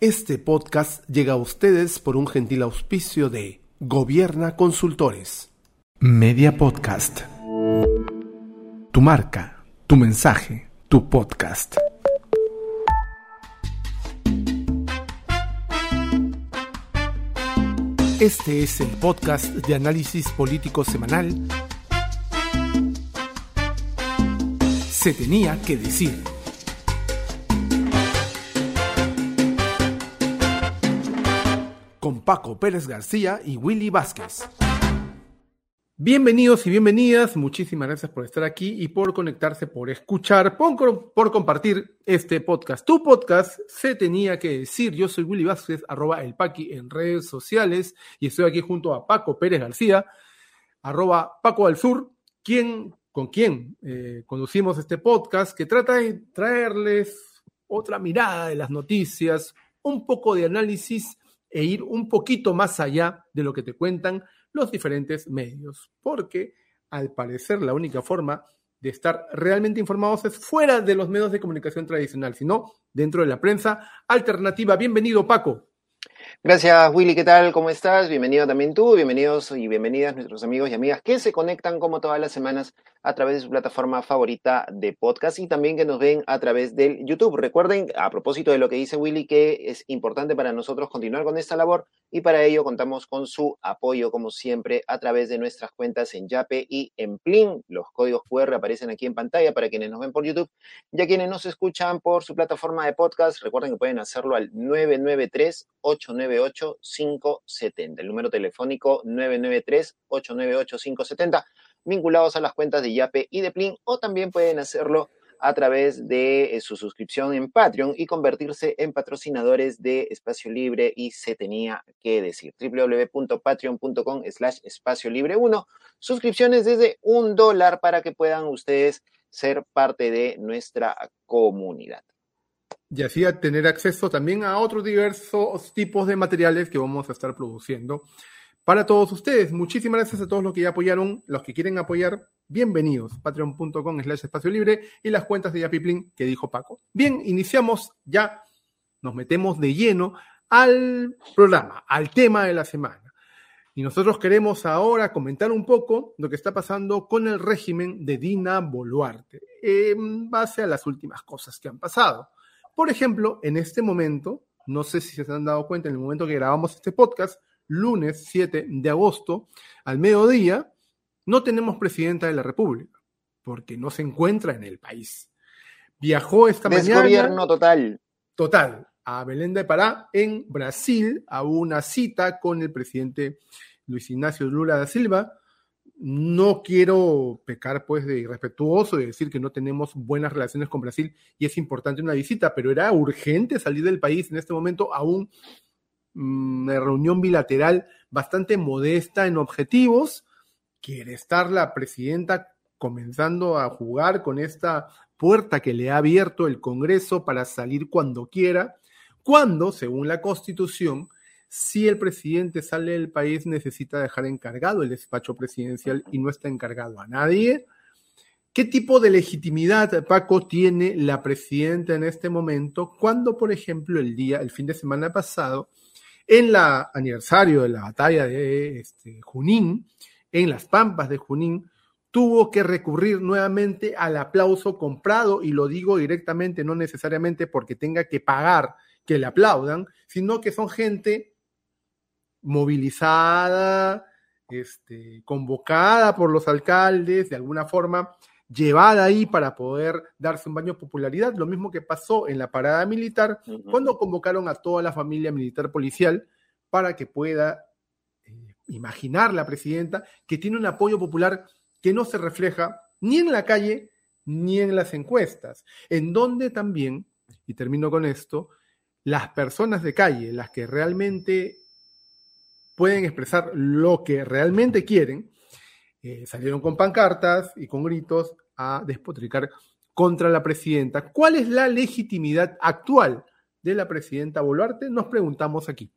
Este podcast llega a ustedes por un gentil auspicio de Gobierna Consultores. Media Podcast. Tu marca, tu mensaje, tu podcast. Este es el podcast de análisis político semanal. Se tenía que decir. Paco Pérez García y Willy Vázquez. Bienvenidos y bienvenidas, muchísimas gracias por estar aquí y por conectarse, por escuchar, por, compartir este podcast. Tu podcast se tenía que decir. Yo soy Willy Vázquez, arroba el Paqui en redes sociales y estoy aquí junto a Paco Pérez García, arroba Paco al Sur, con quien eh, conducimos este podcast que trata de traerles otra mirada de las noticias, un poco de análisis e ir un poquito más allá de lo que te cuentan los diferentes medios, porque al parecer la única forma de estar realmente informados es fuera de los medios de comunicación tradicional, sino dentro de la prensa alternativa. Bienvenido, Paco. Gracias, Willy. ¿Qué tal? ¿Cómo estás? Bienvenido también tú. Bienvenidos y bienvenidas nuestros amigos y amigas que se conectan como todas las semanas a través de su plataforma favorita de podcast y también que nos ven a través del YouTube. Recuerden, a propósito de lo que dice Willy, que es importante para nosotros continuar con esta labor y para ello contamos con su apoyo, como siempre, a través de nuestras cuentas en Yape y en Plin. Los códigos QR aparecen aquí en pantalla para quienes nos ven por YouTube y a quienes nos escuchan por su plataforma de podcast. Recuerden que pueden hacerlo al 993-898-570. El número telefónico 993-898-570 vinculados a las cuentas de Yape y de Plin, o también pueden hacerlo a través de eh, su suscripción en Patreon y convertirse en patrocinadores de Espacio Libre y se tenía que decir. www.patreon.com slash espacio libre 1 suscripciones desde un dólar para que puedan ustedes ser parte de nuestra comunidad. Y así tener acceso también a otros diversos tipos de materiales que vamos a estar produciendo para todos ustedes. Muchísimas gracias a todos los que ya apoyaron, los que quieren apoyar, bienvenidos. Patreon.com slash espacio libre y las cuentas de Yapiplin que dijo Paco. Bien, iniciamos ya, nos metemos de lleno al programa, al tema de la semana. Y nosotros queremos ahora comentar un poco lo que está pasando con el régimen de Dina Boluarte, en base a las últimas cosas que han pasado. Por ejemplo, en este momento, no sé si se han dado cuenta, en el momento que grabamos este podcast, lunes 7 de agosto, al mediodía, no tenemos presidenta de la República, porque no se encuentra en el país. Viajó esta mañana. gobierno total. Total, a Belén de Pará, en Brasil, a una cita con el presidente Luis Ignacio Lula da Silva. No quiero pecar pues de irrespetuoso de decir que no tenemos buenas relaciones con Brasil y es importante una visita, pero era urgente salir del país en este momento aún una reunión bilateral bastante modesta en objetivos. Quiere estar la presidenta comenzando a jugar con esta puerta que le ha abierto el Congreso para salir cuando quiera, cuando, según la Constitución, si el presidente sale del país necesita dejar encargado el despacho presidencial y no está encargado a nadie. ¿Qué tipo de legitimidad, Paco, tiene la presidenta en este momento cuando, por ejemplo, el día, el fin de semana pasado, en el aniversario de la batalla de este, Junín, en las pampas de Junín, tuvo que recurrir nuevamente al aplauso comprado, y lo digo directamente, no necesariamente porque tenga que pagar que le aplaudan, sino que son gente movilizada, este, convocada por los alcaldes, de alguna forma, llevada ahí para poder darse un baño de popularidad, lo mismo que pasó en la parada militar cuando convocaron a toda la familia militar policial para que pueda eh, imaginar la presidenta que tiene un apoyo popular que no se refleja ni en la calle ni en las encuestas, en donde también, y termino con esto, las personas de calle, las que realmente pueden expresar lo que realmente quieren, eh, salieron con pancartas y con gritos a despotricar contra la presidenta. ¿Cuál es la legitimidad actual de la presidenta Boluarte? Nos preguntamos aquí.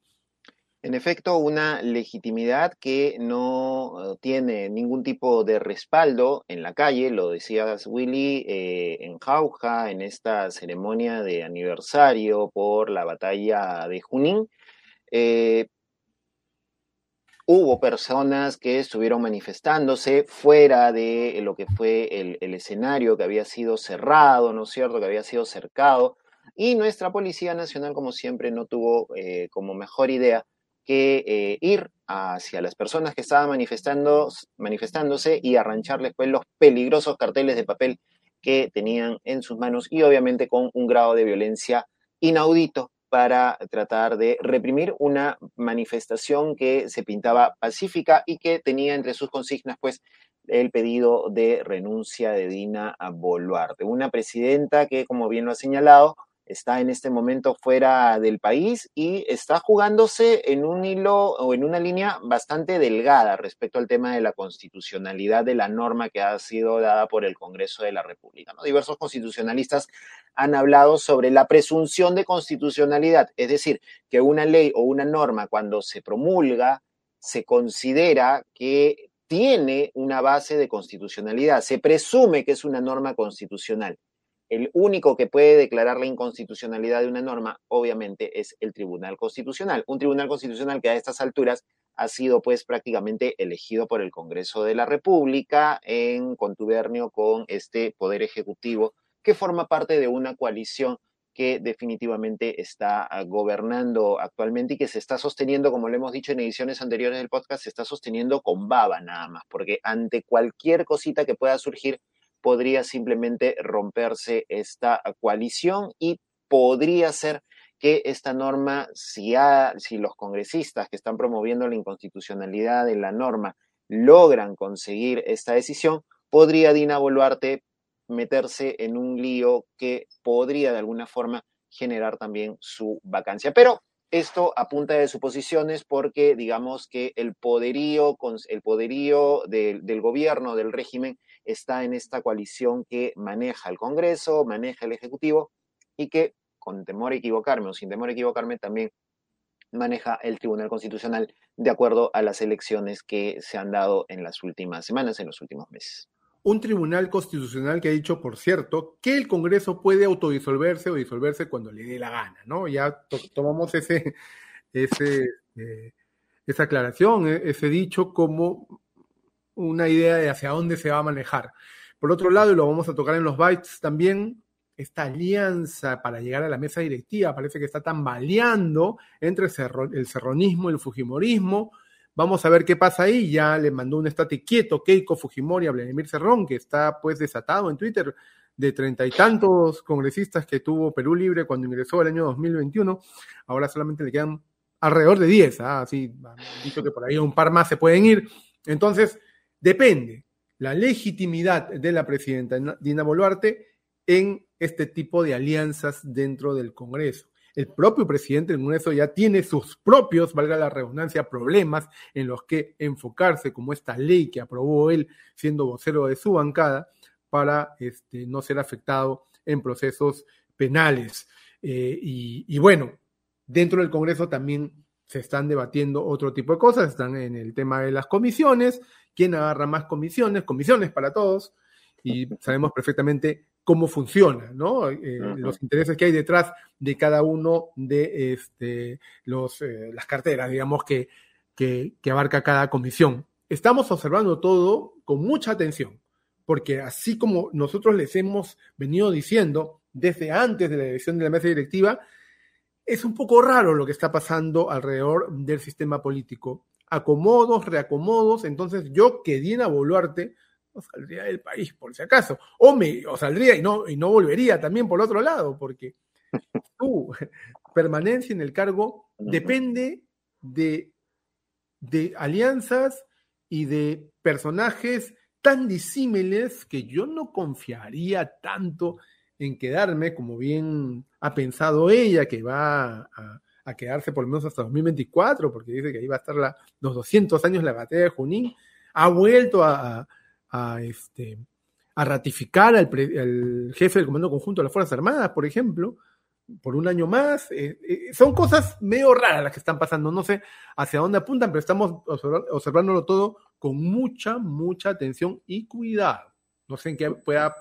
En efecto, una legitimidad que no tiene ningún tipo de respaldo en la calle, lo decías Willy, eh, en Jauja, en esta ceremonia de aniversario por la batalla de Junín. Eh, hubo personas que estuvieron manifestándose fuera de lo que fue el, escenario que había sido cerrado, ¿no es cierto?, que había sido cercado, y nuestra Policía Nacional, como siempre, no tuvo eh, como mejor idea que eh, ir hacia las personas que estaban manifestándose y arrancharles pues, los peligrosos carteles de papel que tenían en sus manos y obviamente con un grado de violencia inaudito para tratar de reprimir una manifestación que se pintaba pacífica y que tenía entre sus consignas, pues, el pedido de renuncia de Dina Boluarte, una presidenta que, como bien lo ha señalado, está en este momento fuera del país y está jugándose en un hilo o en una línea bastante delgada respecto al tema de la constitucionalidad de la norma que ha sido dada por el Congreso de la República. Diversos constitucionalistas han hablado sobre la presunción de constitucionalidad, es decir, que una ley o una norma cuando se promulga se considera que tiene una base de constitucionalidad, se presume que es una norma constitucional el único que puede declarar la inconstitucionalidad de una norma, obviamente, es el Tribunal Constitucional. Un Tribunal Constitucional que a estas alturas ha sido pues prácticamente elegido por el Congreso de la República en contubernio con este Poder Ejecutivo que forma parte de una coalición que definitivamente está ah, gobernando actualmente y que se está sosteniendo, como lo hemos dicho en ediciones anteriores del podcast, se está sosteniendo con baba nada más, porque ante cualquier cosita que pueda surgir, podría simplemente romperse esta coalición y podría ser que esta norma, si, los congresistas que están promoviendo la inconstitucionalidad de la norma logran conseguir esta decisión, podría Dina Boluarte meterse en un lío que podría de alguna forma generar también su vacancia. Pero esto apunta de suposiciones porque digamos que el poderío, el poderío del gobierno, del régimen, está en esta coalición que maneja el Congreso, maneja el Ejecutivo y que, con temor a equivocarme o sin temor a equivocarme, también maneja el Tribunal Constitucional de acuerdo a las elecciones que se han dado en las últimas semanas, en los últimos meses. Un tribunal constitucional que ha dicho, por cierto, que el Congreso puede autodisolverse o disolverse cuando le dé la gana, ¿no? Ya tomamos ese, eh, esa aclaración, e, ese dicho como una idea de hacia dónde se va a manejar. Por otro lado, y lo vamos a tocar en los bytes también, esta alianza para llegar a la mesa directiva parece que está tambaleando entre el serronismo y el fujimorismo. Vamos a ver qué pasa ahí. Ya le mandó un estate quieto Keiko Fujimori a Vladimir Cerrón, que está pues desatado en Twitter de treinta y tantos congresistas que tuvo Perú Libre cuando ingresó el año 2021. Ahora solamente le quedan alrededor de 10. ¿ah? Así, dicho que por ahí un par más se pueden ir. Entonces, Depende la legitimidad de la presidenta Dina Boluarte en este tipo de alianzas dentro del Congreso. El propio presidente del Congreso ya tiene sus propios, valga la redundancia, problemas en los que enfocarse, como esta ley que aprobó él siendo vocero de su bancada, para este, no ser afectado en procesos penales. Eh, y, y bueno, dentro del Congreso también se están debatiendo otro tipo de cosas, están en el tema de las comisiones, quién agarra más comisiones, comisiones para todos, y sabemos perfectamente cómo funciona, ¿no? Eh, los intereses que hay detrás de cada uno de este, los, eh, las carteras, digamos, que, que, que abarca cada comisión. Estamos observando todo con mucha atención, porque así como nosotros les hemos venido diciendo desde antes de la elección de la mesa directiva, es un poco raro lo que está pasando alrededor del sistema político. Acomodos, reacomodos. Entonces, yo que Dina Boluarte no saldría del país, por si acaso. O, me, o saldría y no, y no volvería también por otro lado, porque tu permanencia en el cargo depende de, de alianzas y de personajes tan disímiles que yo no confiaría tanto en quedarme, como bien ha pensado ella, que va a, quedarse por lo menos hasta 2024, porque dice que ahí va a estar la, los 200 años la batalla de Junín, ha vuelto a, este, a ratificar al, jefe del Comando Conjunto de las Fuerzas Armadas, por ejemplo, por un año más. Eh, eh, son cosas medio raras las que están pasando. No sé hacia dónde apuntan, pero estamos observándolo todo con mucha, mucha atención y cuidado. No sé en qué pueda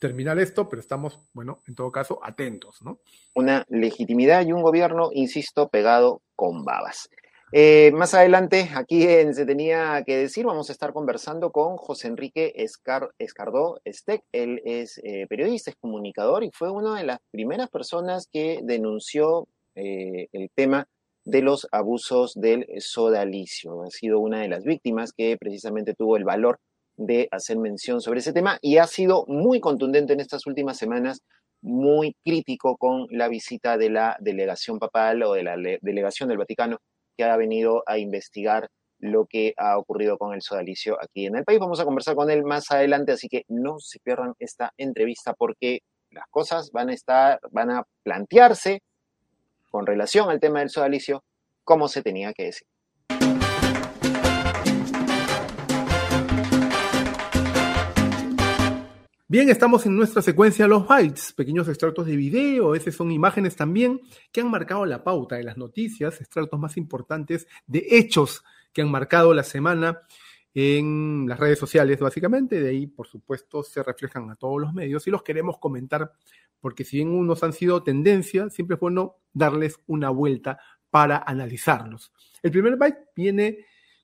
terminar esto, pero estamos, bueno, en todo caso, atentos, ¿no? Una legitimidad y un gobierno, insisto, pegado con babas. Eh, más adelante, aquí en Se Tenía que Decir, vamos a estar conversando con José Enrique Escardó Estec. Él es eh, periodista, es comunicador y fue una de las primeras personas que denunció eh, el tema de los abusos del sodalicio. Ha sido una de las víctimas que precisamente tuvo el valor de hacer mención sobre ese tema y ha sido muy contundente en estas últimas semanas, muy crítico con la visita de la delegación papal o de la delegación del Vaticano que ha venido a investigar lo que ha ocurrido con el sodalicio aquí en el país. Vamos a conversar con él más adelante, así que no se pierdan esta entrevista porque las cosas van a estar, van a plantearse con relación al tema del sodalicio como se tenía que decir. Bien, estamos en nuestra secuencia Los Bytes, pequeños extractos de video, esas son imágenes también que han marcado la pauta de las noticias, extractos más importantes de hechos que han marcado la semana en las redes sociales, básicamente. De ahí, por supuesto, se reflejan a todos los medios y los queremos comentar porque si bien unos han sido tendencia, siempre es bueno darles una vuelta para analizarlos. El primer byte viene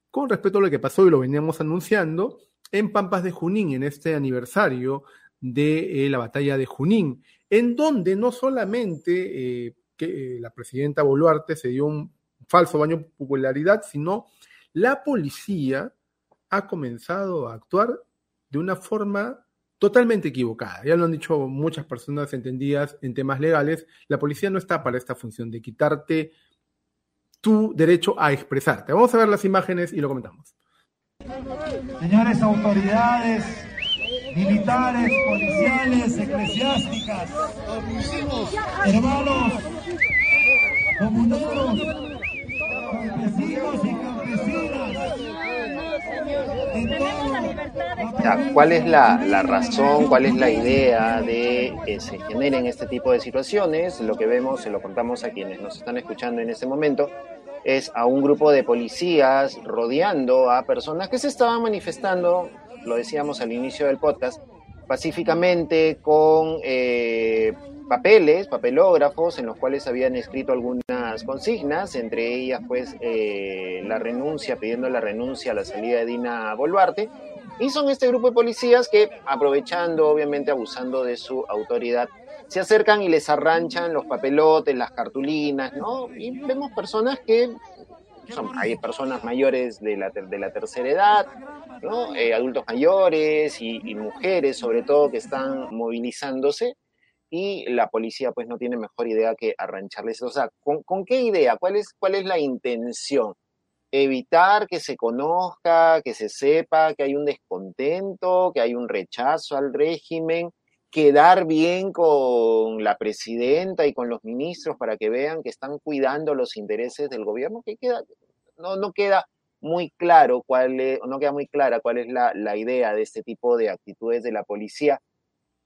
con respecto a lo que pasó y lo veníamos anunciando en Pampas de Junín, en este aniversario de eh, la batalla de Junín, en donde no solamente eh, que, eh, la presidenta Boluarte se dio un falso baño de popularidad, sino la policía ha comenzado a actuar de una forma totalmente equivocada. Ya lo han dicho muchas personas entendidas en temas legales, la policía no está para esta función de quitarte tu derecho a expresarte. Vamos a ver las imágenes y lo comentamos. Señores autoridades, militares, policiales, eclesiásticas, hermanos, comuneros, campesinos y campesinas. ¿Cuál es la, la, razón, cuál es la idea de que se generen este tipo de situaciones? Lo que vemos, se lo contamos a quienes nos están escuchando en este momento, es a un grupo de policías rodeando a personas que se estaban manifestando, lo decíamos al inicio del podcast, pacíficamente con eh, papeles, papelógrafos en los cuales habían escrito algunas consignas, entre ellas pues eh, la renuncia, pidiendo la renuncia a la salida de Dina Boluarte. Y son este grupo de policías que, aprovechando, obviamente abusando de su autoridad, se acercan y les arranchan los papelotes, las cartulinas, ¿no? Y vemos personas que son, hay personas mayores de la, de la tercera edad, ¿no? Eh, adultos mayores y, mujeres sobre todo que están movilizándose y la policía pues no tiene mejor idea que arrancharles. O sea, ¿con, con qué idea? ¿Cuál es, ¿Cuál es la intención? Evitar que se conozca, que se sepa que hay un descontento, que hay un rechazo al régimen, quedar bien con la presidenta y con los ministros para que vean que están cuidando los intereses del gobierno, que queda, no, no queda muy claro cuál es, no queda muy clara cuál es la, la idea de este tipo de actitudes de la policía,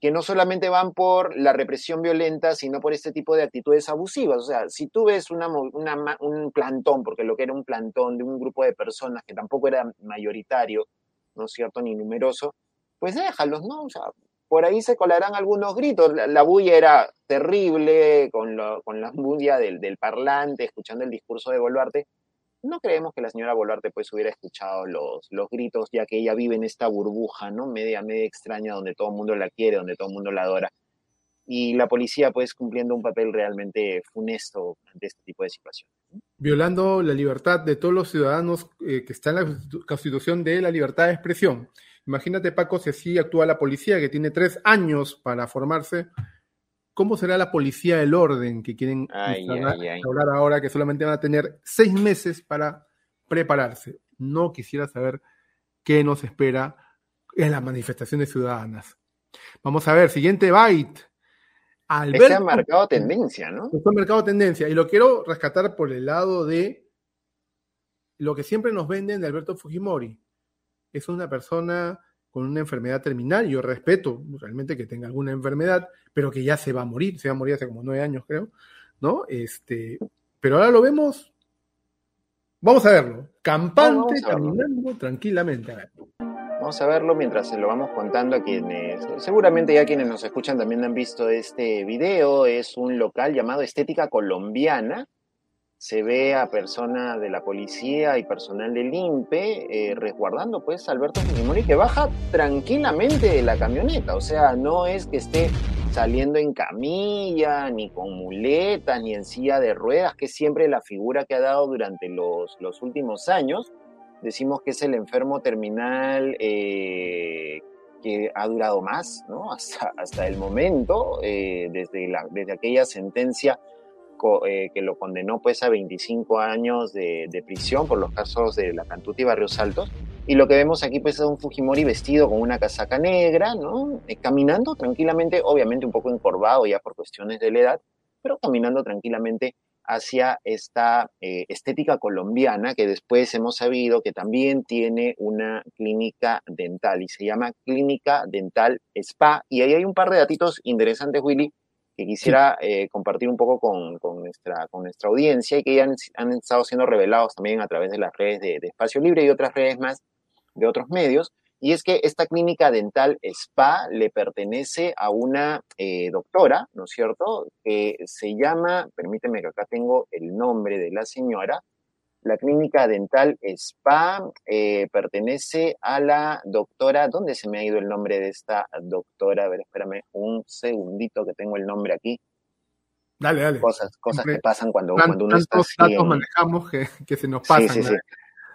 que no solamente van por la represión violenta, sino por este tipo de actitudes abusivas. O sea, si tú ves una, una, un plantón, porque lo que era un plantón de un grupo de personas que tampoco era mayoritario, ¿no es cierto?, ni numeroso, pues déjalos, ¿no? O sea, por ahí se colarán algunos gritos. La, bulla era terrible, con, con la bulla del, parlante, escuchando el discurso de Boluarte. No creemos que la señora Boluarte pues hubiera escuchado los, los gritos, ya que ella vive en esta burbuja, ¿no? Media, media extraña, donde todo el mundo la quiere, donde todo el mundo la adora. Y la policía pues cumpliendo un papel realmente funesto ante este tipo de situaciones. Violando la libertad de todos los ciudadanos eh, que está en la Constitución de la libertad de expresión Imagínate, Paco, si así actúa la policía, que tiene tres años para formarse. ¿Cómo será la policía del orden que quieren hablar ahora, que solamente van a tener seis meses para prepararse? No quisiera saber qué nos espera en las manifestaciones ciudadanas. Vamos a ver, siguiente byte. Alberto, Ese ha marcado tendencia, ¿no? Este ha marcado tendencia. Y lo quiero rescatar por el lado de lo que siempre nos venden de Alberto Fujimori es una persona con una enfermedad terminal. Yo respeto realmente que tenga alguna enfermedad, pero que ya se va a morir, se va a morir hace como nueve años, creo, ¿no? Este, pero ahora lo vemos, vamos a verlo, campante, caminando tranquilamente. Vamos a verlo mientras se lo vamos contando a quienes, seguramente ya quienes nos escuchan también han visto este video, es un local llamado Estética Colombiana, se ve a personas de la policía y personal del INPE eh, resguardando pues a Alberto Fujimori que baja tranquilamente de la camioneta, o sea, no es que esté saliendo en camilla, ni con muletas, ni en silla de ruedas, que siempre la figura que ha dado durante los, los últimos años. Decimos que es el enfermo terminal eh, que ha durado más, ¿no? Hasta, hasta el momento, eh, desde, la, desde aquella sentencia eh, que lo condenó pues a 25 años de, prisión por los casos de la Cantuta y Barrios Altos. Y lo que vemos aquí pues es un Fujimori vestido con una casaca negra, ¿no? Eh, caminando tranquilamente, obviamente un poco encorvado ya por cuestiones de la edad, pero caminando tranquilamente hacia esta eh, estética colombiana que después hemos sabido que también tiene una clínica dental y se llama Clínica Dental Spa. Y ahí hay un par de datitos interesantes, Willy, que quisiera eh, compartir un poco con, nuestra, con nuestra audiencia y que ya han, estado siendo revelados también a través de las redes de, Espacio Libre y otras redes más de otros medios. Y es que esta clínica dental SPA le pertenece a una eh, doctora, ¿no es cierto?, que se llama, permíteme que acá tengo el nombre de la señora, la clínica dental SPA eh, pertenece a la doctora, ¿dónde se me ha ido el nombre de esta doctora? A ver, espérame un segundito que tengo el nombre aquí. Dale, dale. Cosas, cosas que pasan cuando, cuando uno está datos manejamos que, se nos pasan. Sí, sí, sí.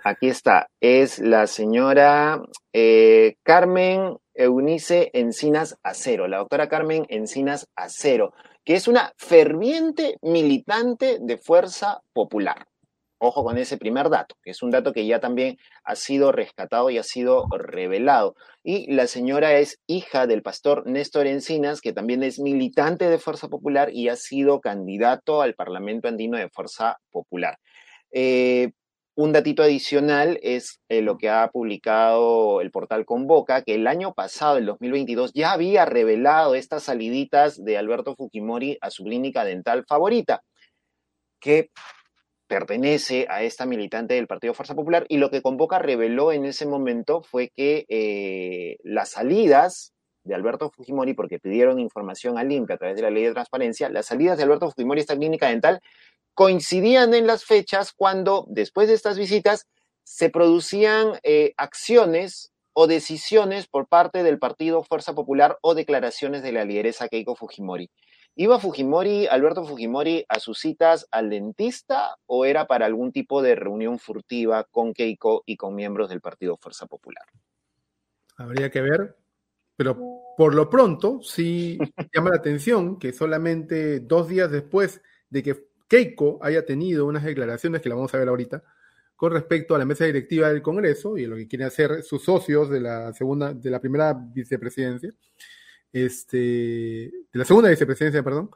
Aquí está. Es la señora eh, Carmen Eunice Encinas Acero, la doctora Carmen Encinas Acero, que es una ferviente militante de Fuerza Popular. Ojo con ese primer dato, que es un dato que ya también ha sido rescatado y ha sido revelado. Y la señora es hija del pastor Néstor Encinas, que también es militante de Fuerza Popular y ha sido candidato al Parlamento Andino de Fuerza Popular. Eh, un datito adicional es eh, lo que ha publicado el portal Convoca, que el año pasado, el 2022, ya había revelado estas saliditas de Alberto Fujimori a su clínica dental favorita, que pertenece a esta militante del Partido Fuerza Popular y lo que Convoca reveló en ese momento fue que eh, las salidas de Alberto Fujimori, porque pidieron información al INPE a través de la ley de transparencia, las salidas de Alberto Fujimori a esta clínica dental coincidían en las fechas cuando, después de estas visitas, se producían eh, acciones o decisiones por parte del Partido Fuerza Popular o declaraciones de la lideresa Keiko Fujimori. ¿Iba Fujimori, Alberto Fujimori, a sus citas al dentista o era para algún tipo de reunión furtiva con Keiko y con miembros del Partido Fuerza Popular? Habría que ver, pero por lo pronto sí llama la atención que solamente dos días después de que Keiko haya tenido unas declaraciones, que la vamos a ver ahorita, con respecto a la mesa directiva del Congreso y lo que quieren hacer sus socios de la segunda, de la primera vicepresidencia, este, de la segunda vicepresidencia, perdón,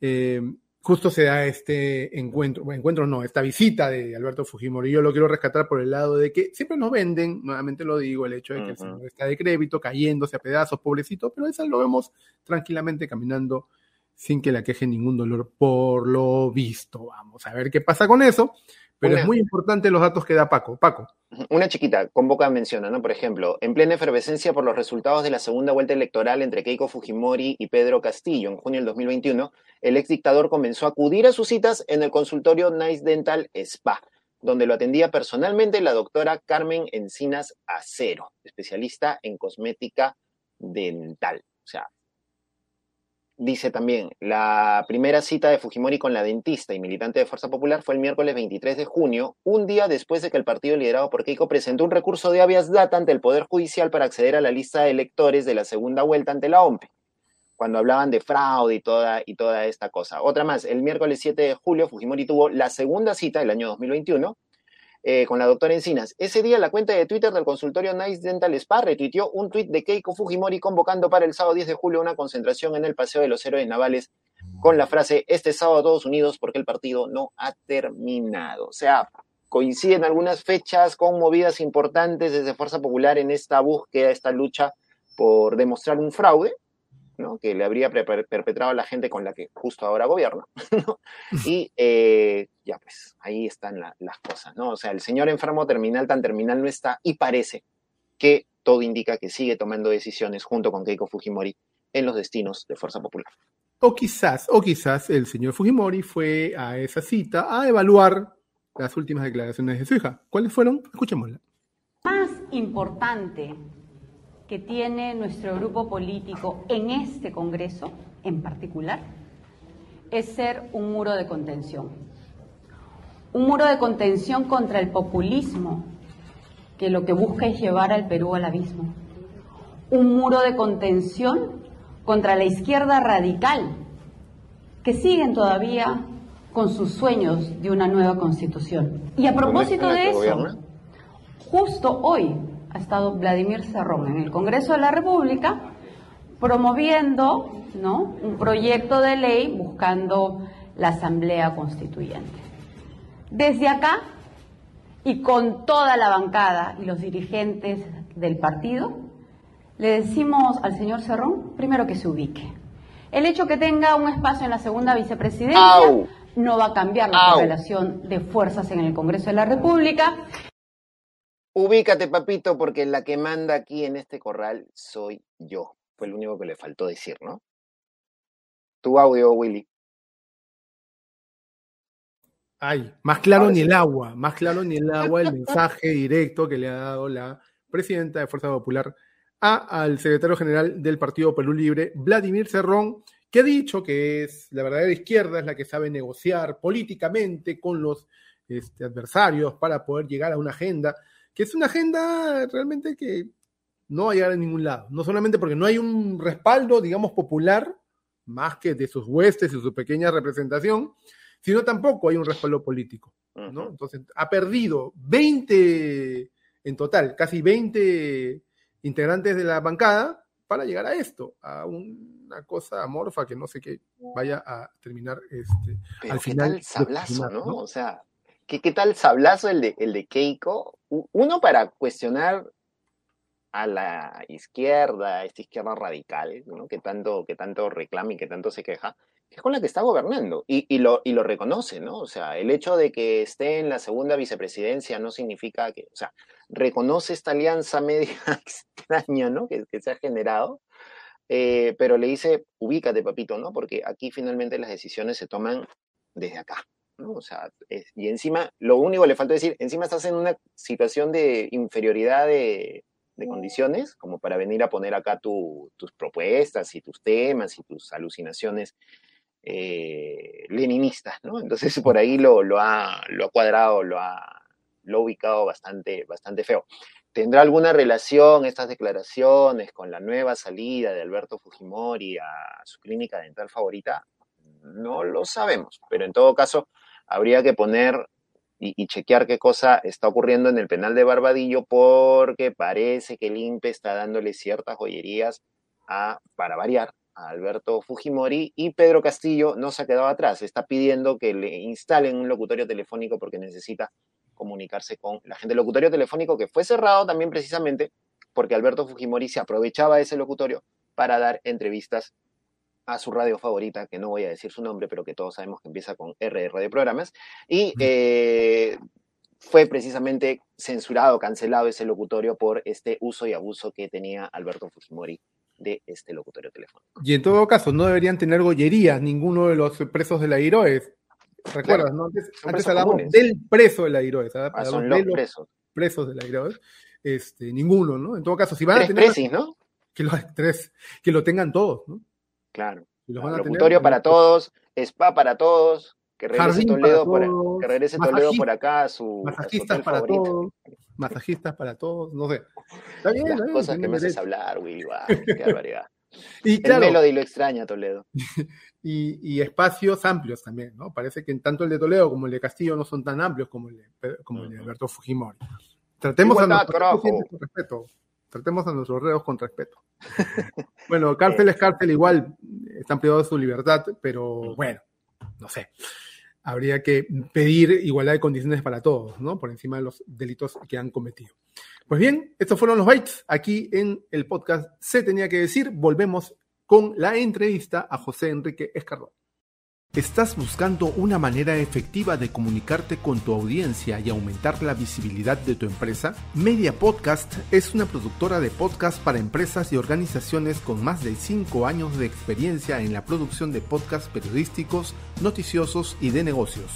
eh, justo se da este encuentro, bueno, encuentro no, esta visita de Alberto Fujimori. Yo lo quiero rescatar por el lado de que siempre nos venden, nuevamente lo digo, el hecho de que el señor está de crédito, cayéndose a pedazos, pobrecito, pero esa lo vemos tranquilamente caminando sin que le queje ningún dolor por lo visto. Vamos a ver qué pasa con eso. Pero es muy importante los datos que da Paco. Paco. Una chiquita, convoca menciona, ¿no? Por ejemplo, en plena efervescencia por los resultados de la segunda vuelta electoral entre Keiko Fujimori y Pedro Castillo en junio del 2021, el ex dictador comenzó a acudir a sus citas en el consultorio Nice Dental Spa, donde lo atendía personalmente la doctora Carmen Encinas Acero, especialista en cosmética dental. O sea, Dice también, la primera cita de Fujimori con la dentista y militante de Fuerza Popular fue el miércoles 23 de junio, un día después de que el partido liderado por Keiko presentó un recurso de habeas data ante el Poder Judicial para acceder a la lista de electores de la segunda vuelta ante la OMP, cuando hablaban de fraude y toda, y toda esta cosa. Otra más, el miércoles 7 de julio Fujimori tuvo la segunda cita del año 2021 eh, con la doctora Encinas. Ese día la cuenta de Twitter del consultorio Nice Dental Spa retuiteó un tuit de Keiko Fujimori convocando para el sábado 10 de julio una concentración en el Paseo de los Héroes Navales con la frase, este sábado todos unidos porque el partido no ha terminado. O sea, coinciden algunas fechas con movidas importantes desde Fuerza Popular en esta búsqueda, esta lucha por demostrar un fraude, ¿no? que le habría perpetrado a la gente con la que justo ahora gobierna. ¿no? Y eh, ya pues, ahí están las cosas, ¿no? O sea, el señor enfermo terminal tan terminal no está y parece que todo indica que sigue tomando decisiones junto con Keiko Fujimori en los destinos de Fuerza Popular. O quizás, o quizás el señor Fujimori fue a esa cita a evaluar las últimas declaraciones de su hija. ¿Cuáles fueron? Escuchémosla. Más importante que tiene nuestro grupo político en este Congreso en particular es ser un muro de contención. Un muro de contención contra el populismo que lo que busca es llevar al Perú al abismo. Un muro de contención contra la izquierda radical que siguen todavía con sus sueños de una nueva constitución. Y a propósito de eso, justo hoy ha estado Vladimir Cerrón en el Congreso de la República promoviendo ¿no? un proyecto de ley buscando la Asamblea Constituyente. Desde acá, y con toda la bancada y los dirigentes del partido, le decimos al señor Cerrón, primero que se ubique. El hecho que tenga un espacio en la segunda vicepresidencia no va a cambiar la relación de fuerzas en el Congreso de la República. Ubícate, papito, porque la que manda aquí en este corral soy yo. Fue lo único que le faltó decir, ¿no? Tu audio, Willy. Ay, más claro ni el agua, más claro ni el agua el mensaje directo que le ha dado la presidenta de Fuerza Popular a, al secretario general del Partido Perú Libre, Vladimir Cerrón, que ha dicho que es la verdadera izquierda, es la que sabe negociar políticamente con los este, adversarios para poder llegar a una agenda que es una agenda realmente que no va a llegar a ningún lado. No solamente porque no hay un respaldo, digamos, popular, más que de sus huestes y su pequeña representación, sino tampoco hay un respaldo político. ¿no? Entonces, ha perdido 20 en total, casi 20 integrantes de la bancada para llegar a esto, a una cosa amorfa que no sé qué vaya a terminar este, al final. sablazo, ¿no? O sea, ¿qué, ¿qué, tal sablazo el de, el de Keiko? uno para cuestionar a la izquierda, esta izquierda radical, que, tanto, que tanto reclama y que tanto se queja, que es con la que está gobernando y, y, lo, y lo reconoce, ¿no? O sea, el hecho de que esté en la segunda vicepresidencia no significa que, o sea, reconoce esta alianza media extraña, ¿no? Que, que se ha generado, eh, pero le dice, ubícate, papito, ¿no? Porque aquí finalmente las decisiones se toman desde acá, o sea, y encima, lo único que le falta decir, encima estás en una situación de inferioridad de, condiciones, como para venir a poner acá tus propuestas y tus temas y tus alucinaciones eh, leninistas, ¿no? Entonces por ahí lo, ha, lo ha cuadrado, lo ha, lo ubicado bastante, bastante feo. ¿Tendrá alguna relación estas declaraciones con la nueva salida de Alberto Fujimori a su clínica dental favorita? No lo sabemos, pero en todo caso, habría que poner y, chequear qué cosa está ocurriendo en el penal de Barbadillo porque parece que el INPE está dándole ciertas joyerías a, para variar, a Alberto Fujimori y Pedro Castillo no se ha quedado atrás, está pidiendo que le instalen un locutorio telefónico porque necesita comunicarse con la gente. locutorio telefónico que fue cerrado también precisamente porque Alberto Fujimori se aprovechaba de ese locutorio para dar entrevistas a su radio favorita, que no voy a decir su nombre, pero que todos sabemos que empieza con RR de programas, y eh, fue precisamente censurado, cancelado ese locutorio por este uso y abuso que tenía Alberto Fujimori de este locutorio telefónico. Y en todo caso, no deberían tener gollerías ninguno de los presos de la IROES. ¿Recuerdas? ¿no? Antes, antes del preso de la IROES. Ah, son los presos. presos de la IROES. Este, ninguno, ¿no? En todo caso, si van a tener... ¿no? Que los tres, que lo tengan todos, ¿no? Claro. Locutorio para todos, spa para todos, que regrese Toledo, por, que regrese Toledo por acá a su masajistas para todos, masajistas para todos, no sé. Está bien, Las cosas que me haces hablar, güey, qué barbaridad. Y claro, el Melody lo extraña Toledo. Y, y, espacios amplios también, ¿no? Parece que tanto el de Toledo como el de Castillo no son tan amplios como el de, como el de Alberto Fujimori. Tratemos a con respeto. Tratemos a nuestros reos con respeto. bueno, cárcel es cárcel igual, están privados de su libertad, pero bueno, no sé. habría que pedir igualdad de condiciones para todos, ¿no? Por encima de los delitos que han cometido. Pues bien, estos fueron los bytes aquí en el podcast Se tenía que decir. Volvemos con la entrevista a José Enrique Escardón. ¿Estás buscando una manera efectiva de comunicarte con tu audiencia y aumentar la visibilidad de tu empresa? Media Podcast es una productora de podcast para empresas y organizaciones con más de 5 años de experiencia en la producción de podcasts periodísticos, noticiosos y de negocios.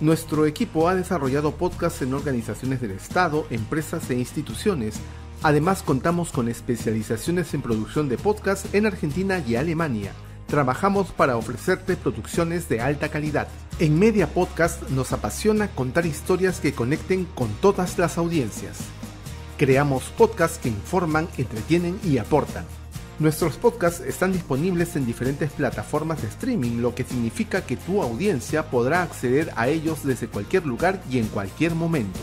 Nuestro equipo ha desarrollado podcasts en organizaciones del Estado, empresas e instituciones. Además contamos con especializaciones en producción de podcasts en Argentina y Alemania trabajamos para ofrecerte producciones de alta calidad. En Media Podcast nos apasiona contar historias que conecten con todas las audiencias. Creamos podcasts que informan, entretienen y aportan. Nuestros podcasts están disponibles en diferentes plataformas de streaming, lo que significa que tu audiencia podrá acceder a ellos desde cualquier lugar y en cualquier momento.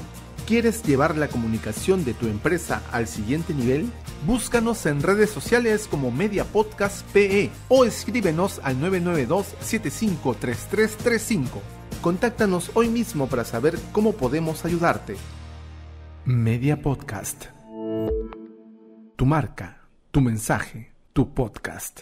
¿Quieres llevar la comunicación de tu empresa al siguiente nivel? Búscanos en redes sociales como Media Podcast PE o escríbenos al 992-753335. Contáctanos hoy mismo para saber cómo podemos ayudarte. Media Podcast. Tu marca, tu mensaje, tu podcast.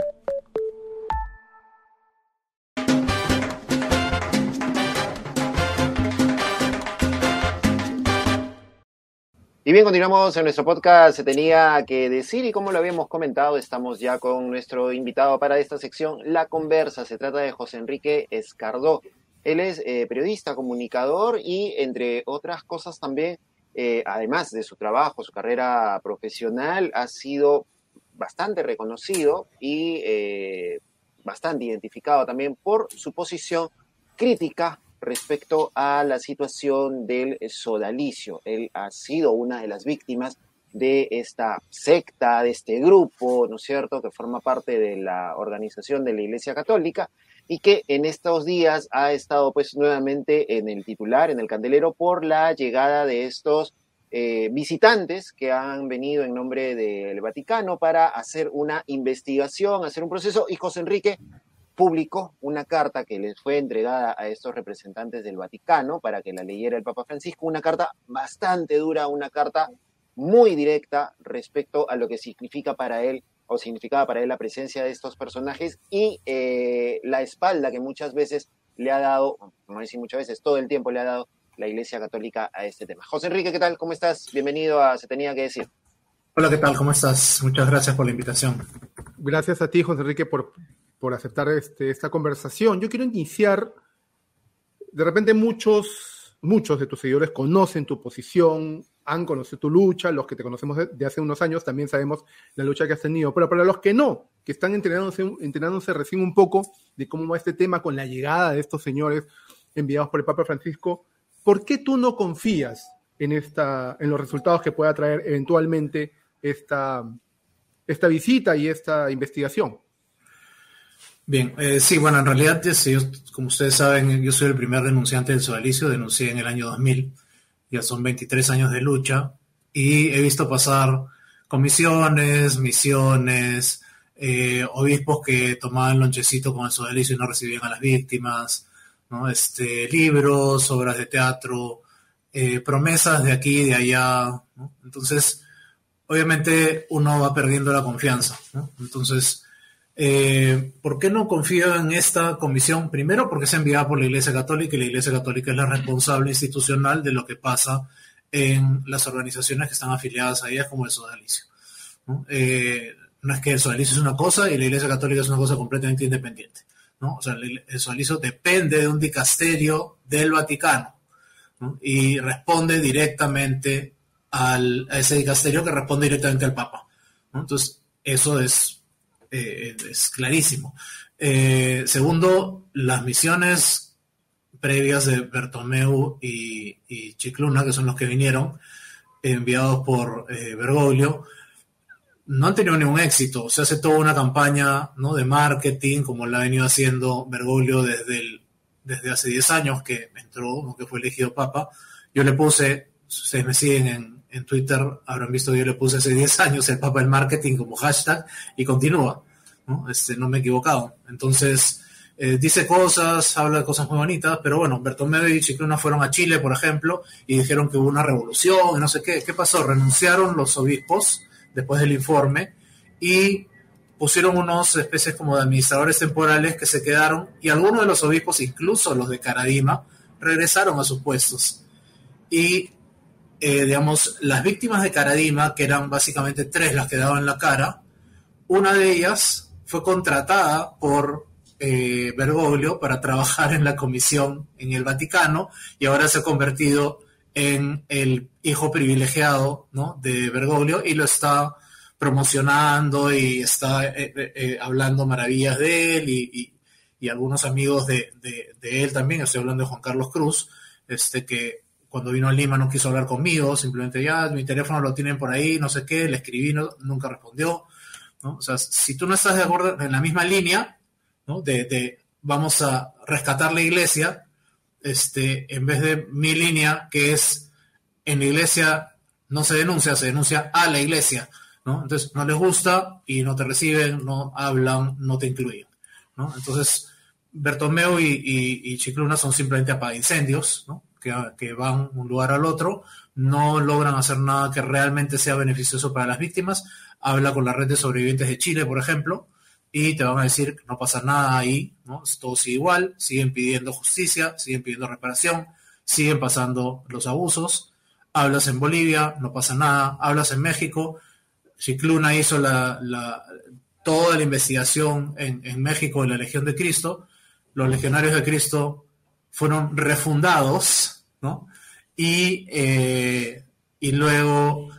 Y bien, continuamos en nuestro podcast. Se tenía que decir, y como lo habíamos comentado, estamos ya con nuestro invitado para esta sección, La Conversa. Se trata de José Enrique Escardó. Él es eh, periodista, comunicador y, entre otras cosas, también, eh, además de su trabajo, su carrera profesional, ha sido bastante reconocido y eh, bastante identificado también por su posición crítica respecto a la situación del sodalicio. Él ha sido una de las víctimas de esta secta, de este grupo, ¿no es cierto?, que forma parte de la organización de la Iglesia Católica y que en estos días ha estado pues nuevamente en el titular, en el candelero, por la llegada de estos eh, visitantes que han venido en nombre del Vaticano para hacer una investigación, hacer un proceso y José Enrique publicó una carta que les fue entregada a estos representantes del Vaticano para que la leyera el Papa Francisco, una carta bastante dura, una carta muy directa respecto a lo que significa para él o significaba para él la presencia de estos personajes y eh, la espalda que muchas veces le ha dado, no decir muchas veces, todo el tiempo le ha dado la Iglesia Católica a este tema. José Enrique, ¿qué tal? ¿Cómo estás? Bienvenido a Se tenía que decir. Hola, ¿qué tal? ¿Cómo estás? Muchas gracias por la invitación. Gracias a ti, José Enrique, por por aceptar este, esta conversación. Yo quiero iniciar, de repente muchos, muchos de tus seguidores conocen tu posición, han conocido tu lucha, los que te conocemos de, hace unos años también sabemos la lucha que has tenido, pero para los que no, que están entrenándose, entrenándose recién un poco de cómo va este tema con la llegada de estos señores enviados por el Papa Francisco, ¿por qué tú no confías en, esta, en los resultados que pueda traer eventualmente esta, esta visita y esta investigación? Bien, eh, sí, bueno, en realidad, como ustedes saben, yo soy el primer denunciante del sodalicio, denuncié en el año 2000, ya son 23 años de lucha, y he visto pasar comisiones, misiones, eh, obispos que tomaban lonchecito con el sodalicio y no recibían a las víctimas, ¿no? este, libros, obras de teatro, eh, promesas de aquí y de allá. Entonces, obviamente uno va perdiendo la confianza. Entonces, eh, ¿Por qué no confío en esta comisión? Primero, porque es enviada por la Iglesia Católica y la Iglesia Católica es la responsable institucional de lo que pasa en las organizaciones que están afiliadas a ella, como el Sodalicio. ¿no? Eh, es que el Sodalicio es una cosa y la Iglesia Católica es una cosa completamente independiente. ¿no? O sea, el Sodalicio depende de un dicasterio del Vaticano y responde directamente a ese dicasterio que responde directamente al Papa. Entonces, eso es eh, es clarísimo. Eh, segundo, las misiones previas de Bertomeu y, Chicluna, que son los que vinieron, enviados por eh, Bergoglio, no han tenido ningún éxito. Se hace toda una campaña ¿no? de marketing, como la ha venido haciendo Bergoglio desde, desde hace 10 años que entró, que fue elegido Papa. Yo le puse, ustedes me siguen en, en Twitter habrán visto que yo le puse hace 10 años el Papa del Marketing como hashtag y continúa. ¿no? Este, no me he equivocado. Entonces, eh, dice cosas, habla de cosas muy bonitas, pero bueno, Bertomeu y Chicluna fueron a Chile, por ejemplo, y dijeron que hubo una revolución no sé qué. ¿Qué pasó? Renunciaron los obispos después del informe y pusieron unos especies como de administradores temporales que se quedaron y algunos de los obispos, incluso los de Caradima, regresaron a sus puestos. Y, eh, digamos, las víctimas de Caradima, que eran básicamente tres las que daban la cara, una de ellas fue contratada por eh, Bergoglio para trabajar en la comisión en el Vaticano y ahora se ha convertido en el hijo privilegiado ¿no? de Bergoglio y lo está promocionando y está eh, hablando maravillas de él y, algunos amigos de, él también, estoy hablando de Juan Carlos Cruz, este que cuando vino a Lima no quiso hablar conmigo, simplemente ya mi teléfono lo tienen por ahí, no sé qué, le escribí, nunca respondió. ¿no? O sea, si tú no estás de acuerdo en la misma línea, de, vamos a rescatar la iglesia, este, en vez de mi línea, que es en la iglesia no se denuncia, se denuncia a la iglesia, ¿no? Entonces no les gusta y no te reciben, no hablan, no te incluyen, ¿no? Entonces, Bertomeu y, y, Chicluna son simplemente apaga incendios, ¿no? Que, que van un lugar al otro, no logran hacer nada que realmente sea beneficioso para las víctimas. Habla con la red de sobrevivientes de Chile, por ejemplo, y te van a decir que no pasa nada ahí, ¿no? Todo sigue igual, siguen pidiendo justicia, siguen pidiendo reparación, siguen pasando los abusos. Hablas en Bolivia, no pasa nada. Hablas en México. Cicluna hizo la, toda la investigación en, México de la Legión de Cristo. Los legionarios de Cristo fueron refundados, ¿no? Y, eh, y luego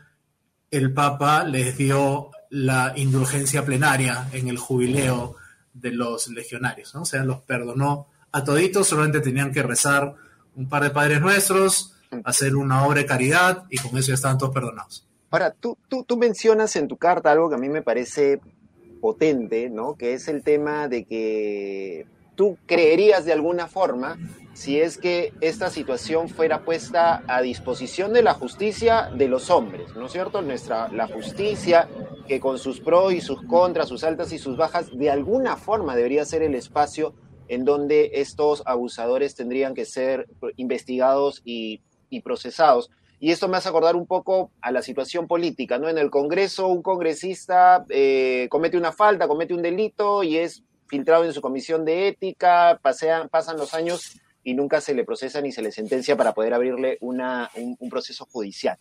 el Papa les dio la indulgencia plenaria en el jubileo de los legionarios, ¿no? O sea, los perdonó a toditos, solamente tenían que rezar un par de Padres Nuestros, hacer una obra de caridad y con eso ya estaban todos perdonados. Ahora, tú, tú, tú mencionas en tu carta algo que a mí me parece potente, ¿no? Que es el tema de que tú creerías de alguna forma si es que esta situación fuera puesta a disposición de la justicia de los hombres, ¿no es cierto? Nuestra, la justicia que con sus pros y sus contras, sus altas y sus bajas, de alguna forma debería ser el espacio en donde estos abusadores tendrían que ser investigados y, procesados. Y esto me hace acordar un poco a la situación política, ¿no? En el Congreso un congresista eh, comete una falta, comete un delito y es filtrado en su comisión de ética, pasan los años y nunca se le procesa ni se le sentencia para poder abrirle un, proceso judicial.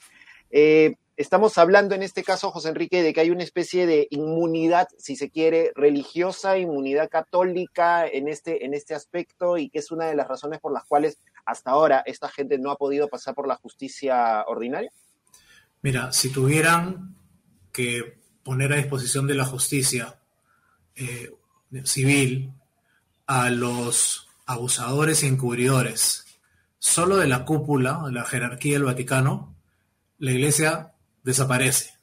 Eh, estamos hablando en este caso, José Enrique, de que hay una especie de inmunidad, si se quiere, religiosa, inmunidad católica en este, en este aspecto y que es una de las razones por las cuales hasta ahora esta gente no ha podido pasar por la justicia ordinaria. Mira, si tuvieran que poner a disposición de la justicia eh, civil a los abusadores y encubridores solo de la cúpula, de la jerarquía del Vaticano, la iglesia desaparece.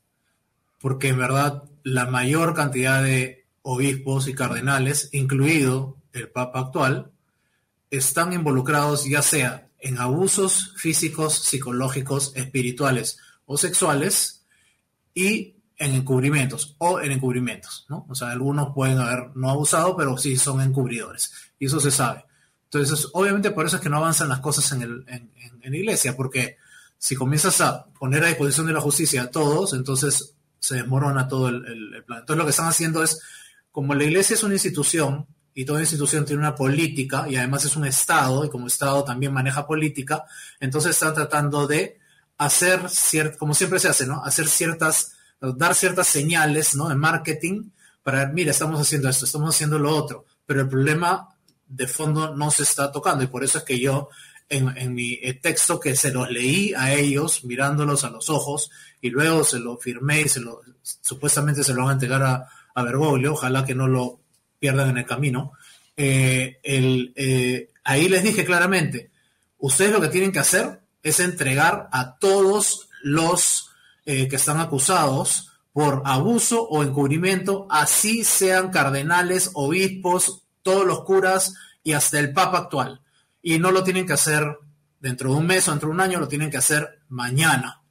Porque en verdad la mayor cantidad de obispos y cardenales, incluido el Papa actual, están involucrados ya sea en abusos físicos, psicológicos, espirituales o sexuales y en encubrimientos o en encubrimientos, ¿no? O sea, algunos pueden haber no abusado, pero sí son encubridores. Y eso se sabe. Entonces, obviamente por eso es que no avanzan las cosas en, el, en, la iglesia, porque si comienzas a poner a disposición de la justicia a todos, entonces se desmorona todo el, plan. Entonces lo que están haciendo es, como la iglesia es una institución, y toda institución tiene una política, y además es un Estado, y como Estado también maneja política, entonces están tratando de hacer, como siempre se hace, ¿no? Hacer ciertas, dar ciertas señales, ¿no? De marketing para, mira, estamos haciendo esto, estamos haciendo lo otro. Pero el problema de fondo no se está tocando y por eso es que yo en, mi eh, texto que se los leí a ellos mirándolos a los ojos y luego se lo firmé y se lo supuestamente se lo van a entregar a, a Bergoglio, ojalá que no lo pierdan en el camino. Eh, el, eh, ahí les dije claramente, ustedes lo que tienen que hacer es entregar a todos los que están acusados por abuso o encubrimiento, así sean cardenales, obispos, todos los curas y hasta el Papa actual. Y no lo tienen que hacer dentro de un mes o dentro de un año, lo tienen que hacer mañana.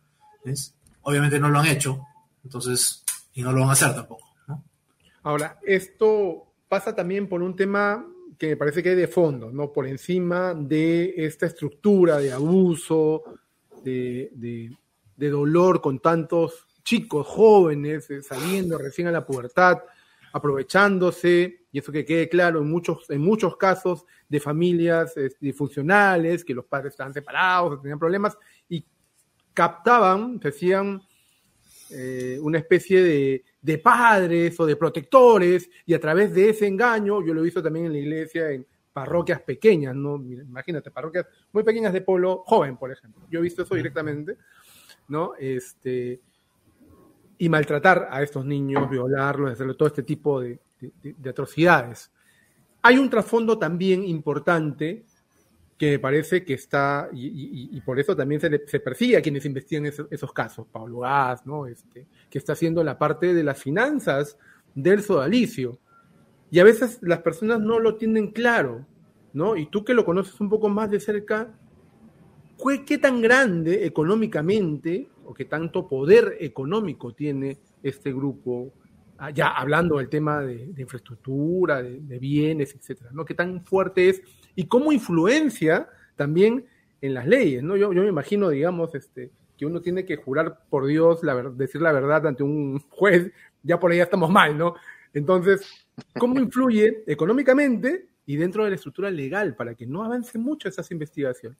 Obviamente no lo han hecho, entonces, y no lo van a hacer tampoco. Ahora, esto pasa también por un tema que me parece que hay de fondo, ¿no? Por encima de esta estructura de abuso, de, de dolor con tantos chicos jóvenes eh, saliendo recién a la pubertad, aprovechándose, y eso que quede claro, en muchos, en muchos casos de familias eh, disfuncionales, que los padres estaban separados, tenían problemas, y captaban, decían, eh, una especie de, de, padres o de protectores, y a través de ese engaño, yo lo he visto también en la iglesia, en parroquias pequeñas, ¿no? Imagínate, parroquias muy pequeñas de pueblo joven, por ejemplo. Yo he visto eso directamente, ¿no? Este, y maltratar a estos niños, violarlos, hacerle todo este tipo de, de, de atrocidades. Hay un trasfondo también importante que me parece que está, y, y, y por eso también se, se, persigue a quienes investigan esos, esos casos, Pablo Gas, ¿no? Este, que está haciendo la parte de las finanzas del sodalicio. Y a veces las personas no lo tienen claro, ¿no? Y tú que lo conoces un poco más de cerca, ¿qué tan grande económicamente o qué tanto poder económico tiene este grupo ya hablando del tema de, de infraestructura, de, de, bienes, etcétera, ¿no? Qué tan fuerte es y cómo influencia también en las leyes, ¿no? Yo, yo me imagino, digamos, este, que uno tiene que jurar por Dios, la, decir la verdad ante un juez, ya por ahí ya estamos mal, ¿no? Entonces, ¿cómo influye económicamente y dentro de la estructura legal para que no avance mucho esas investigaciones?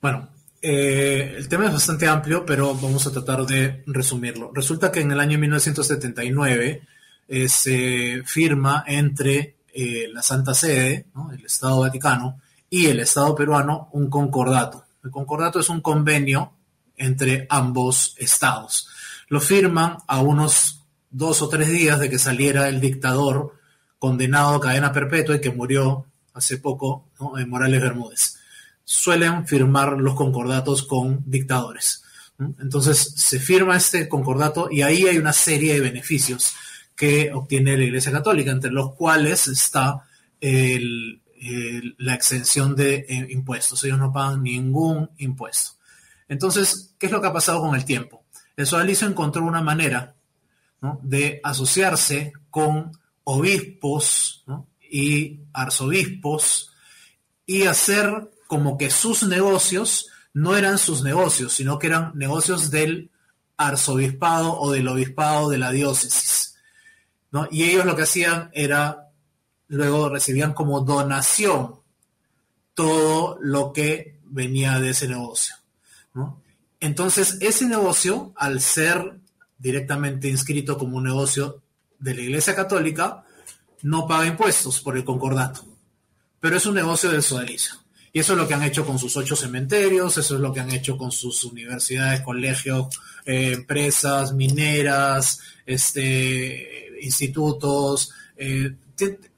Bueno, eh, el tema es bastante amplio, pero vamos a tratar de resumirlo. Resulta que en el año 1979 eh, se firma entre eh, la Santa Sede, el Estado Vaticano, y el Estado peruano un concordato. El concordato es un convenio entre ambos estados. Lo firman a unos dos o tres días de que saliera el dictador condenado a cadena perpetua y que murió hace poco, en Morales Bermúdez suelen firmar los concordatos con dictadores. Entonces se firma este concordato y ahí hay una serie de beneficios que obtiene la Iglesia Católica, entre los cuales está la exención de eh, impuestos. Ellos no pagan ningún impuesto. Entonces, ¿qué es lo que ha pasado con el tiempo? El sodalicio encontró una manera de asociarse con obispos y arzobispos y hacer como que sus negocios no eran sus negocios, sino que eran negocios del arzobispado o del obispado de la diócesis. ¿no? Y ellos lo que hacían era, luego recibían como donación todo lo que venía de ese negocio. ¿no? Entonces, ese negocio, al ser directamente inscrito como un negocio de la Iglesia Católica, no paga impuestos por el concordato, pero es un negocio del sodalicio. Y eso es lo que han hecho con sus ocho cementerios, eso es lo que han hecho con sus universidades, colegios, eh, empresas, mineras, este, institutos. Eh,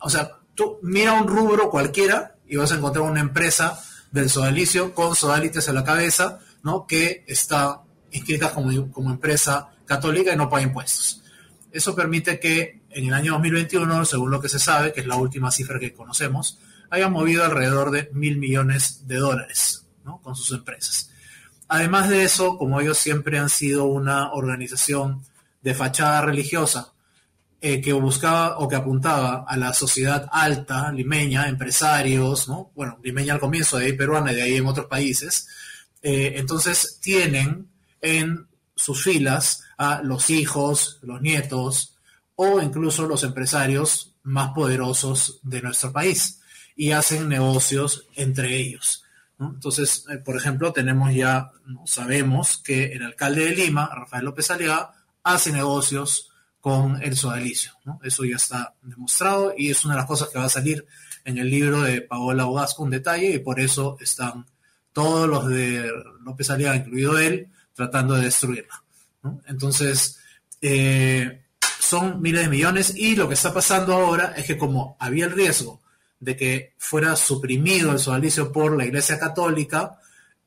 o sea, tú mira un rubro cualquiera y vas a encontrar una empresa del sodalicio con sodalites a la cabeza, ¿no? Que está inscrita como, como empresa católica y no paga impuestos. Eso permite que en el año 2021, según lo que se sabe, que es la última cifra que conocemos, haya movido alrededor de mil millones de dólares ¿no? con sus empresas. Además de eso, como ellos siempre han sido una organización de fachada religiosa eh, que buscaba o que apuntaba a la sociedad alta limeña, empresarios, ¿no? bueno, limeña al comienzo, de ahí peruana y de ahí en otros países, eh, entonces tienen en sus filas a los hijos, los nietos o incluso los empresarios más poderosos de nuestro país y hacen negocios entre ellos. Entonces, eh, por ejemplo, tenemos ya, sabemos que el alcalde de Lima, Rafael López Aliaga, hace negocios con el sodalicio. Eso ya está demostrado y es una de las cosas que va a salir en el libro de Paola Ogasco, un detalle, y por eso están todos los de López Aliaga, incluido él, tratando de destruirla. Entonces, eh, son miles de millones y lo que está pasando ahora es que como había el riesgo de que fuera suprimido el sodalicio por la Iglesia Católica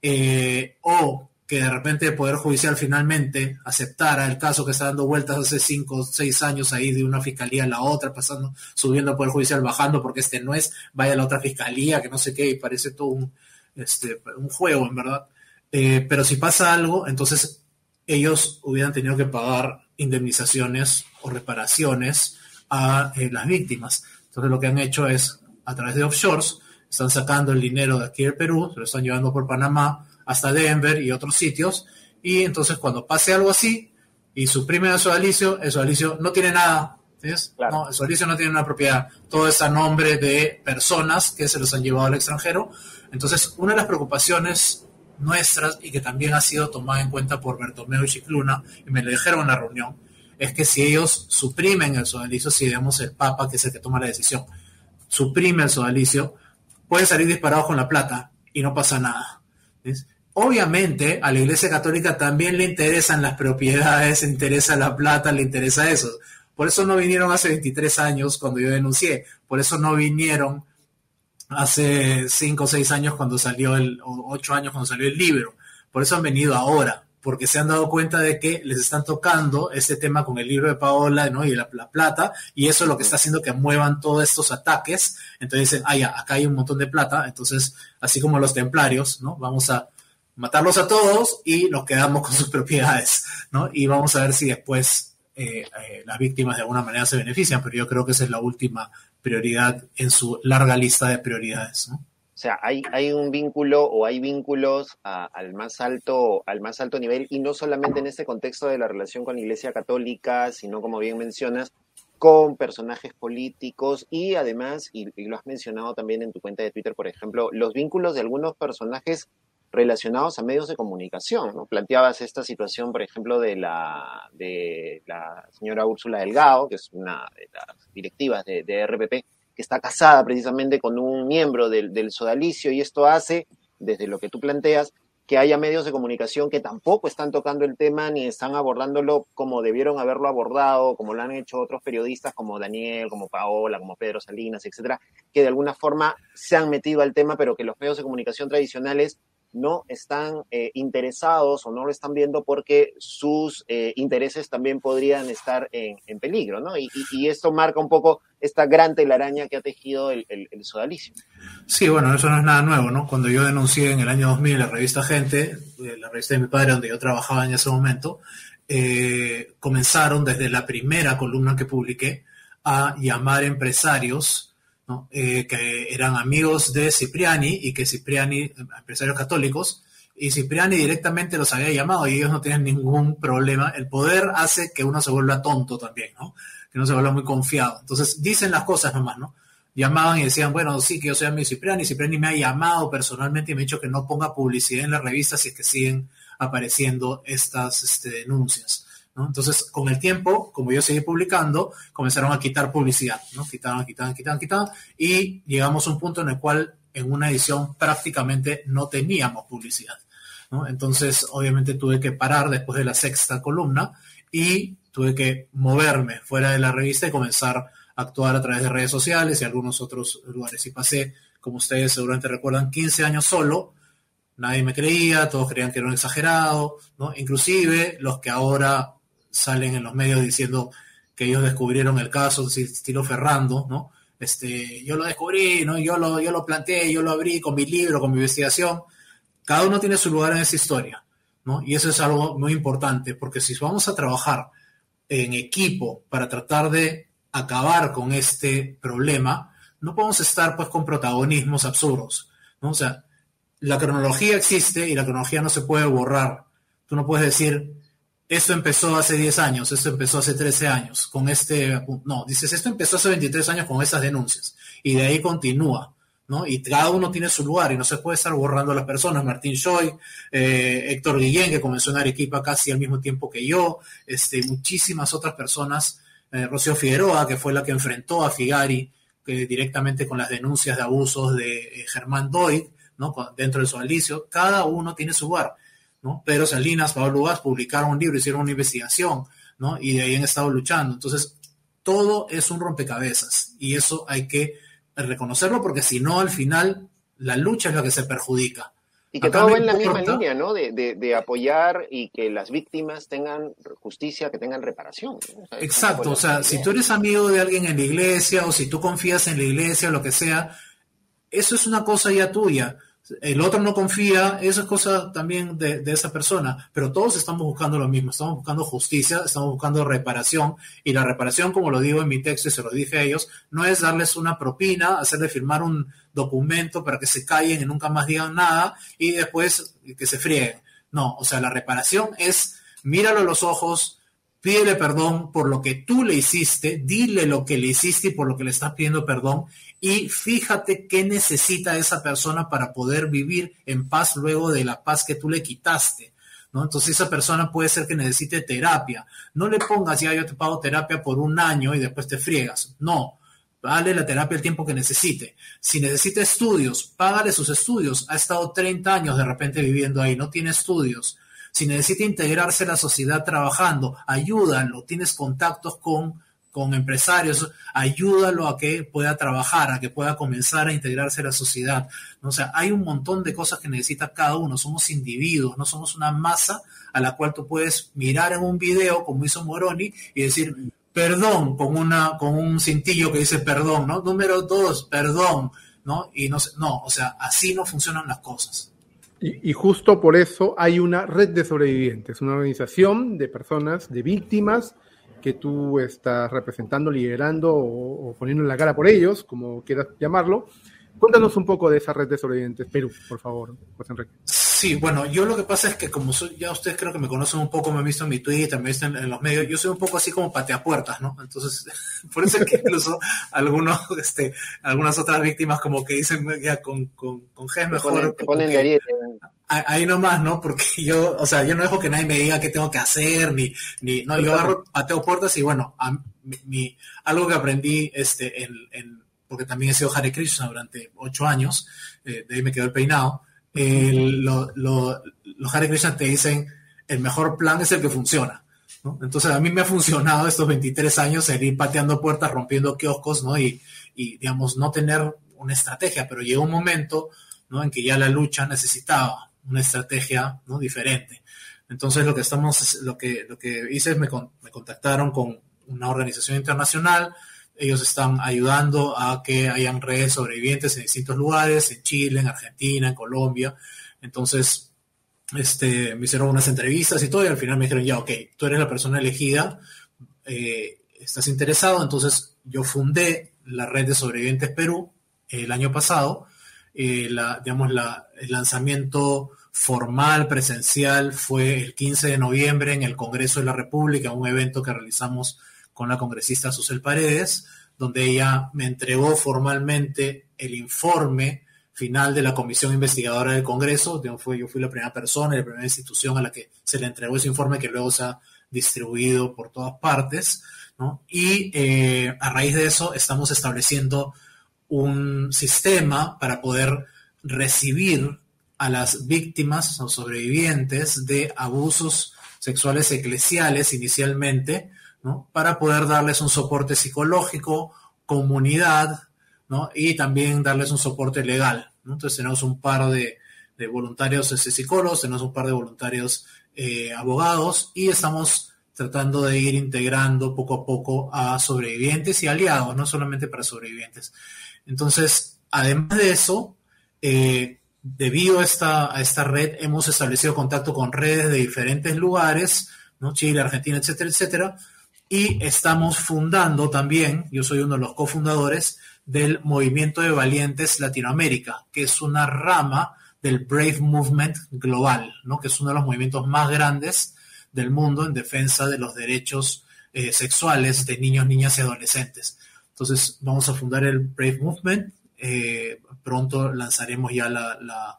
eh, o que de repente el Poder Judicial finalmente aceptara el caso que está dando vueltas hace cinco o seis años ahí de una fiscalía a la otra, pasando, subiendo al Poder Judicial, bajando, porque este no es, vaya a la otra fiscalía, que no sé qué, y parece todo un, este, un juego, en verdad. Eh, pero si pasa algo, entonces ellos hubieran tenido que pagar indemnizaciones o reparaciones a eh, las víctimas. Entonces lo que han hecho es a través de offshores, están sacando el dinero de aquí del Perú, se lo están llevando por Panamá hasta Denver y otros sitios, y entonces cuando pase algo así y suprimen a sodalicio, el sodalicio no tiene nada, No, el sodalicio no tiene una propiedad, todo a nombre de personas que se los han llevado al extranjero, entonces una de las preocupaciones nuestras y que también ha sido tomada en cuenta por Bertomeo y Chicluna, y me lo dijeron en la reunión, es que si ellos suprimen el sodalicio, si digamos el Papa, que es el que toma la decisión, suprime el sodalicio, puede salir disparado con la plata y no pasa nada. Obviamente a la Iglesia Católica también le interesan las propiedades, le interesa la plata, le interesa eso. Por eso no vinieron hace 23 años cuando yo denuncié, por eso no vinieron hace 5 o 6 años cuando salió el, o 8 años cuando salió el libro, por eso han venido ahora porque se han dado cuenta de que les están tocando ese tema con el libro de Paola ¿no? y la, plata, y eso es lo que está haciendo que muevan todos estos ataques. Entonces dicen, ah, ya, acá hay un montón de plata, entonces, así como los templarios, ¿no? Vamos a matarlos a todos y nos quedamos con sus propiedades, ¿no? Y vamos a ver si después eh, eh, las víctimas de alguna manera se benefician, pero yo creo que esa es la última prioridad en su larga lista de prioridades, ¿no? O sea, hay, hay un vínculo o hay vínculos al, más alto, al más alto nivel y no solamente en este contexto de la relación con la Iglesia Católica, sino como bien mencionas, con personajes políticos y además, y, lo has mencionado también en tu cuenta de Twitter, por ejemplo, los vínculos de algunos personajes relacionados a medios de comunicación. ¿no? Planteabas esta situación, por ejemplo, de la, de la señora Úrsula Delgado, que es una de las directivas de, de RPP, que está casada precisamente con un miembro del, del sodalicio y esto hace, desde lo que tú planteas, que haya medios de comunicación que tampoco están tocando el tema ni están abordándolo como debieron haberlo abordado, como lo han hecho otros periodistas como Daniel, como Paola, como Pedro Salinas, etcétera, que de alguna forma se han metido al tema, pero que los medios de comunicación tradicionales no están eh, interesados o no lo están viendo porque sus eh, intereses también podrían estar en, peligro, ¿no? Y, esto marca un poco esta gran telaraña que ha tejido el, sodalicio. Sí, bueno, eso no es nada nuevo, ¿no? Cuando yo denuncié en el año 2000 la revista Gente, eh, la revista de mi padre donde yo trabajaba en ese momento, comenzaron desde la primera columna que publiqué a llamar empresarios eh, que eran amigos de Cipriani y que Cipriani, empresarios católicos, y Cipriani directamente los había llamado y ellos no tienen ningún problema. El poder hace que uno se vuelva tonto también, ¿no? Que uno se vuelva muy confiado. Entonces dicen las cosas nomás, ¿no? Llamaban y decían, bueno, sí, que yo soy amigo Cipriani, Cipriani me ha llamado personalmente y me ha dicho que no ponga publicidad en la revista si es que siguen apareciendo estas este, denuncias. Entonces, con el tiempo, como yo seguí publicando, comenzaron a quitar publicidad, ¿no? Quitaban, quitaban, quitaban, quitaban, y llegamos a un punto en el cual en una edición prácticamente no teníamos publicidad, Entonces, obviamente tuve que parar después de la sexta columna y tuve que moverme fuera de la revista y comenzar a actuar a través de redes sociales y algunos otros lugares. Y pasé, como ustedes seguramente recuerdan, 15 años solo, nadie me creía, todos creían que era un exagerado, ¿no? Inclusive los que ahora salen en los medios diciendo que ellos descubrieron el caso, estilo Ferrando, ¿no? Este, yo lo descubrí, ¿no? Yo lo, yo lo planteé, yo lo abrí con mi libro, con mi investigación. Cada uno tiene su lugar en esa historia, Y eso es algo muy importante, porque si vamos a trabajar en equipo para tratar de acabar con este problema, no podemos estar pues con protagonismos absurdos, ¿no? O sea, la cronología existe y la cronología no se puede borrar. Tú no puedes decir, esto empezó hace 10 años, esto empezó hace 13 años, con este, no, dices, esto empezó hace 23 años con esas denuncias, y de ahí continúa, ¿no? Y cada uno tiene su lugar, y no se puede estar borrando a las personas, Martín Choi, eh, Héctor Guillén, que comenzó en Arequipa casi al mismo tiempo que yo, este, muchísimas otras personas, eh, Rocío Figueroa, que fue la que enfrentó a Figari directamente con las denuncias de abusos de eh, Germán Doyd, ¿no? Dentro de su alicio, cada uno tiene su lugar ¿no? Pedro Salinas, Pablo Lugas publicaron un libro, hicieron una investigación, ¿no? Y de ahí han estado luchando. Entonces, todo es un rompecabezas y eso hay que reconocerlo porque si no, al final, la lucha es la que se perjudica. Y que todo va en la misma línea, ¿no? De, apoyar y que las víctimas tengan justicia, que tengan reparación. Exacto, o sea, si tú eres amigo de alguien en la iglesia o si tú confías en la iglesia o lo que sea, eso es una cosa ya tuya el otro no confía, eso es cosa también de, esa persona, pero todos estamos buscando lo mismo, estamos buscando justicia, estamos buscando reparación, y la reparación, como lo digo en mi texto y se lo dije a ellos, no es darles una propina, hacerle firmar un documento para que se callen y nunca más digan nada y después que se frieguen. No, o sea, la reparación es míralo a los ojos, pídele perdón por lo que tú le hiciste, dile lo que le hiciste y por lo que le estás pidiendo perdón y fíjate qué necesita esa persona para poder vivir en paz luego de la paz que tú le quitaste. ¿no? Entonces esa persona puede ser que necesite terapia. No le pongas ya yo te pago terapia por un año y después te friegas. No, dale la terapia el tiempo que necesite. Si necesita estudios, págale sus estudios. Ha estado 30 años de repente viviendo ahí, no tiene estudios si necesita integrarse a la sociedad trabajando, ayúdalo, tienes contactos con, con empresarios, ayúdalo a que pueda trabajar, a que pueda comenzar a integrarse a la sociedad. O sea, hay un montón de cosas que necesita cada uno, somos individuos, no somos una masa a la cual tú puedes mirar en un video, como hizo Moroni, y decir, perdón, con, una, con un cintillo que dice perdón, ¿no? Número dos, perdón, ¿no? Y no, no, o sea, así no funcionan las cosas. Y, justo por eso hay una red de sobrevivientes, una organización de personas, de víctimas, que tú estás representando, liderando o, poniendo en la cara por ellos, como quieras llamarlo. Cuéntanos un poco de esa red de sobrevivientes Perú, por favor, José Enrique. Sí, bueno, yo lo que pasa es que como ya ustedes creo que me conocen un poco, me han visto en mi Twitter, me han visto en, los medios, yo soy un poco así como pateapuertas, ¿no? Entonces, por eso es que incluso algunos, este, algunas otras víctimas como que dicen ya con, con, con G mejor. ponen de ahí nomás, ¿no? Porque yo, o sea, yo no dejo que nadie me diga qué tengo que hacer, ni, ni, no, yo agarro, pateo puertas y bueno, a, mi, algo que aprendí, este, en, en, porque también he sido Hare Krishna durante ocho años, eh, de ahí me quedó el peinado, lo, lo, los Hare Krishna te dicen, el mejor plan es el que funciona. Entonces a mí me ha funcionado estos 23 años el ir pateando puertas, rompiendo kioscos, ¿no? Y, y digamos, no tener una estrategia, pero llegó un momento, ¿no? En que ya la lucha necesitaba una estrategia ¿no? diferente. Entonces lo que estamos, lo que, lo que hice es me, me contactaron con una organización internacional, ellos están ayudando a que hayan redes sobrevivientes en distintos lugares, en Chile, en Argentina, en Colombia. Entonces, este, me hicieron unas entrevistas y todo, y al final me dijeron, ya, ok, tú eres la persona elegida, eh, estás interesado. Entonces, yo fundé la red de sobrevivientes Perú el año pasado. Eh, digamos, el lanzamiento formal, presencial, fue el 15 de noviembre en el Congreso de la República, un evento que realizamos con la congresista Susel Paredes, donde ella me entregó formalmente el informe final de la comisión investigadora del Congreso. Yo fui, yo fui la primera persona y la primera institución a la que se le entregó ese informe que luego se ha distribuido por todas partes. Y eh, a raíz de eso estamos estableciendo un sistema para poder recibir a las víctimas o sobrevivientes de abusos sexuales eclesiales inicialmente, para poder darles un soporte psicológico, comunidad, ¿no? y también darles un soporte legal. Entonces tenemos un par de, voluntarios este, psicólogos, tenemos un par de voluntarios eh, abogados y estamos tratando de ir integrando poco a poco a sobrevivientes y aliados, no solamente para sobrevivientes. Entonces, además de eso, eh, debido a esta, a esta red, hemos establecido contacto con redes de diferentes lugares, ¿no? Chile, Argentina, etcétera, etcétera. Y estamos fundando también, yo soy uno de los cofundadores del Movimiento de Valientes Latinoamérica, que es una rama del Brave Movement Global, ¿no? que es uno de los movimientos más grandes del mundo en defensa de los derechos eh, sexuales de niños, niñas y adolescentes. Entonces vamos a fundar el Brave Movement, eh, pronto lanzaremos ya la,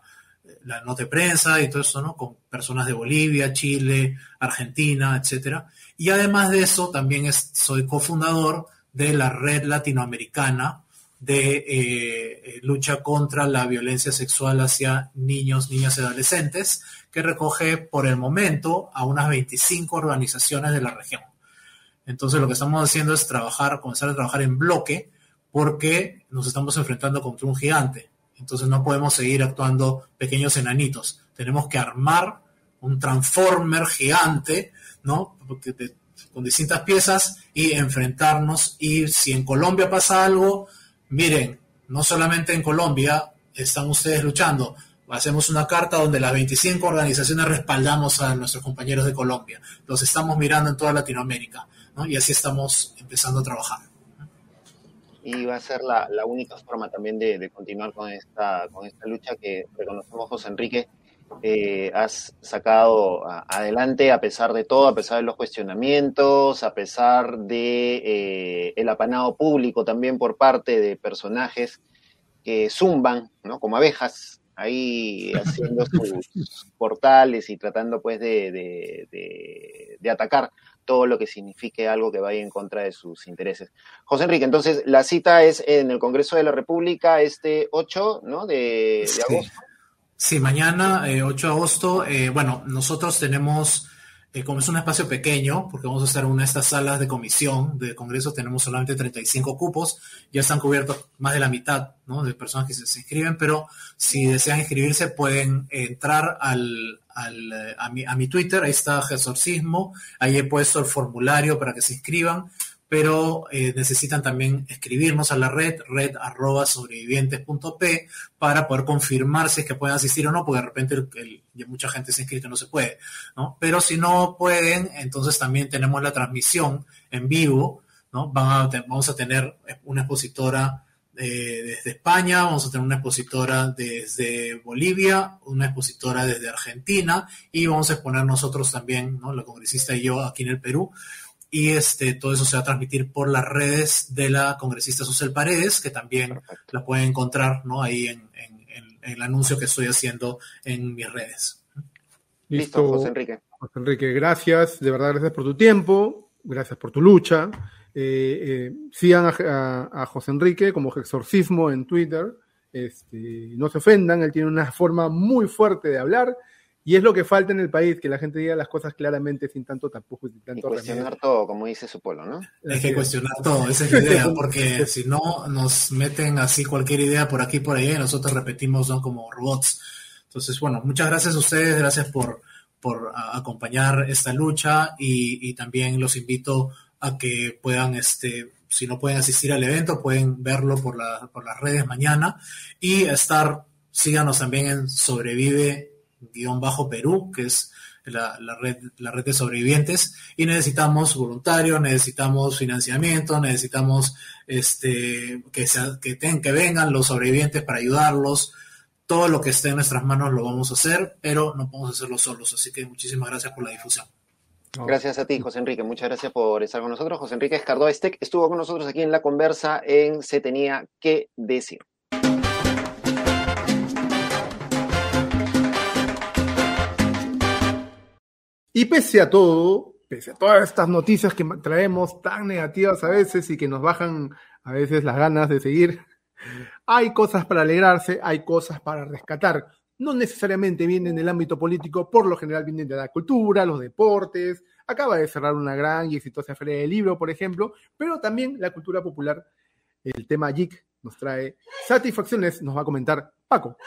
nota de prensa y todo eso, ¿no? Con personas de Bolivia, Chile, Argentina, etcétera. Y además de eso, también soy cofundador de la red latinoamericana de eh, eh, lucha contra la violencia sexual hacia niños, niñas y adolescentes, que recoge por el momento a unas 25 organizaciones de la región. Entonces lo que estamos haciendo es trabajar, comenzar a trabajar en bloque porque nos estamos enfrentando contra un gigante. Entonces no podemos seguir actuando pequeños enanitos. Tenemos que armar un transformer gigante, ¿no? con distintas piezas y enfrentarnos. Y si en Colombia pasa algo, miren, no solamente en Colombia están ustedes luchando, hacemos una carta donde las 25 organizaciones respaldamos a nuestros compañeros de Colombia. Los estamos mirando en toda Latinoamérica, ¿no? Y así estamos empezando a trabajar. Y va a ser la, la única forma también de, de, continuar con esta, con esta lucha que reconocemos, José Enrique, eh, has sacado adelante a pesar de todo, a pesar de los cuestionamientos, a pesar de eh, el apanado público también por parte de personajes que zumban, ¿no? Como abejas, ahí haciendo sus portales y tratando pues de, de, de, atacar todo lo que signifique algo que vaya en contra de sus intereses. José Enrique, entonces la cita es en el Congreso de la República este 8 ¿no? de, agosto. Sí, mañana, eh, 8 de agosto, eh, bueno, nosotros tenemos, eh, como es un espacio pequeño, porque vamos a estar en una de estas salas de comisión de Congreso, tenemos solamente 35 cupos, ya están cubiertos más de la mitad ¿no? de personas que se, inscriben, pero si desean inscribirse pueden entrar al, al, eh, a, mi, a mi Twitter, ahí está Gesorcismo, ahí he puesto el formulario para que se inscriban, pero eh, necesitan también escribirnos a la red, red arroba sobrevivientes.p, para poder confirmar si es que pueden asistir o no, porque de repente el, mucha gente se ha inscrito y no se puede, ¿no? Pero si no pueden, entonces también tenemos la transmisión en vivo, ¿no? Vamos a tener una expositora eh, desde España, vamos a tener una expositora desde Bolivia, una expositora desde Argentina y vamos a exponer nosotros también, ¿no? la congresista y yo aquí en el Perú, y este, todo eso se va a transmitir por las redes de la congresista Susel Paredes, que también Perfecto. la pueden encontrar ¿no? ahí en, en, en, el anuncio que estoy haciendo en mis redes. Listo, Listo José Enrique. José Enrique, gracias, de verdad gracias por tu tiempo, gracias por tu lucha. Eh, eh, sigan a, a, a, José Enrique como Exorcismo en Twitter. Este, no se ofendan, él tiene una forma muy fuerte de hablar y es lo que falta en el país, que la gente diga las cosas claramente sin tanto tapujos y tanto y cuestionar remedio. todo, como dice su pueblo, ¿no? Hay que cuestionar todo, esa es la idea, porque si no nos meten así cualquier idea por aquí por allá y nosotros repetimos ¿no? como robots. Entonces, bueno, muchas gracias a ustedes, gracias por, por acompañar esta lucha y, y también los invito a que puedan, este, si no pueden asistir al evento, pueden verlo por, la, por las redes mañana y estar, síganos también en Sobrevive guion bajo Perú, que es la, la, red, la red de sobrevivientes, y necesitamos voluntarios, necesitamos financiamiento, necesitamos este, que, sea, que, ten, que vengan los sobrevivientes para ayudarlos. Todo lo que esté en nuestras manos lo vamos a hacer, pero no podemos hacerlo solos. Así que muchísimas gracias por la difusión. Gracias a ti, José Enrique. Muchas gracias por estar con nosotros. José Enrique Escardó Estec estuvo con nosotros aquí en la conversa en Se Tenía que Decir. Y pese a todo, pese a todas estas noticias que traemos tan negativas a veces y que nos bajan a veces las ganas de seguir, hay cosas para alegrarse, hay cosas para rescatar. No necesariamente vienen del ámbito político, por lo general vienen de la cultura, los deportes. Acaba de cerrar una gran y exitosa feria del libro, por ejemplo, pero también la cultura popular. El tema geek nos trae satisfacciones, nos va a comentar Paco.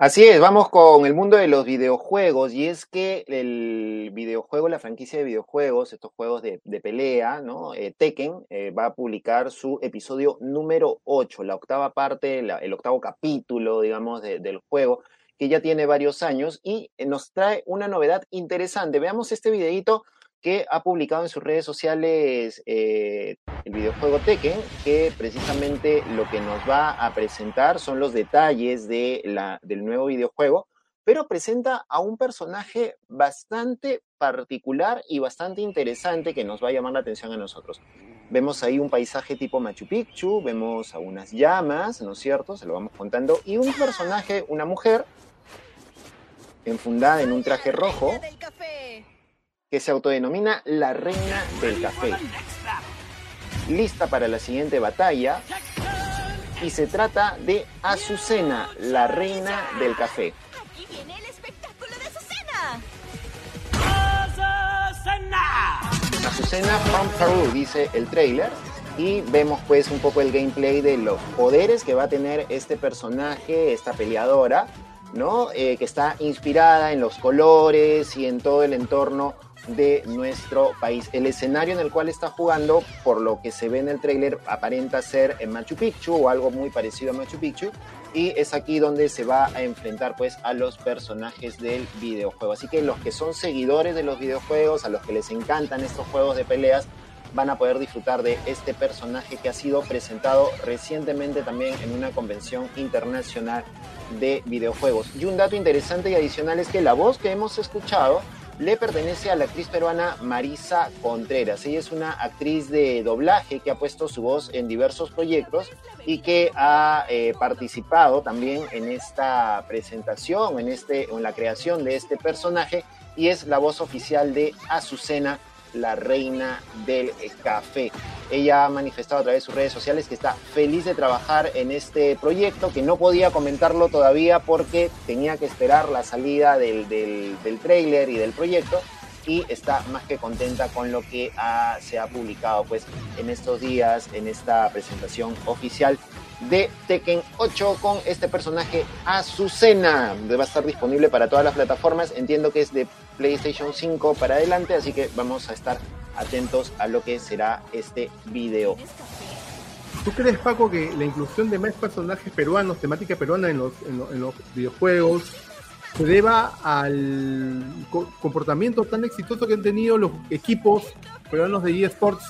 Así es, vamos con el mundo de los videojuegos y es que el videojuego, la franquicia de videojuegos, estos juegos de, pelea, ¿no? Eh, Tekken eh, va a publicar su episodio número 8, la octava parte, la, el octavo capítulo, digamos, de, del juego, que ya tiene varios años y nos trae una novedad interesante. Veamos este videito que ha publicado en sus redes sociales eh, el videojuego Tekken, que precisamente lo que nos va a presentar son los detalles de la, del nuevo videojuego, pero presenta a un personaje bastante particular y bastante interesante que nos va a llamar la atención a nosotros. Vemos ahí un paisaje tipo Machu Picchu, vemos a unas llamas, ¿no es cierto? Se lo vamos contando. Y un personaje, una mujer, enfundada en un traje rojo, que se autodenomina la Reina del Café. Lista para la siguiente batalla. Y se trata de Azucena, la Reina del Café. Aquí viene el espectáculo de Azucena. ¡Azucena! Azucena from Peru, dice el trailer. Y vemos pues un poco el gameplay de los poderes que va a tener este personaje, esta peleadora, ¿no? Eh, que está inspirada en los colores y en todo el entorno de nuestro país. El escenario en el cual está jugando, por lo que se ve en el tráiler, aparenta ser en Machu Picchu o algo muy parecido a Machu Picchu. y es aquí donde se va a enfrentar pues a los personajes del videojuego. Así que los que son seguidores de los videojuegos, a los que les encantan estos juegos de peleas, van a poder disfrutar de este personaje que ha sido presentado recientemente también en una convención internacional de videojuegos. Y un dato interesante y adicional es que la voz que hemos escuchado le pertenece a la actriz peruana Marisa Contreras. Ella es una actriz de doblaje que ha puesto su voz en diversos proyectos y que ha eh, participado también en esta presentación, en, este, en la creación de este personaje y es la voz oficial de Azucena la reina del café. Ella ha manifestado a través de sus redes sociales que está feliz de trabajar en este proyecto, que no podía comentarlo todavía porque tenía que esperar la salida del, del, trailer y del proyecto y está más que contenta con lo que se ha publicado pues en estos días en esta presentación oficial de Tekken 8 con este personaje Azucena. Va a estar disponible para todas las plataformas. Entiendo que es de PlayStation 5 para adelante, así que vamos a estar atentos a lo que será este video. ¿Tú crees, Paco, que la inclusión de más personajes peruanos, temática peruana en los, en los, videojuegos, se deba al comportamiento tan exitoso que han tenido los equipos peruanos de eSports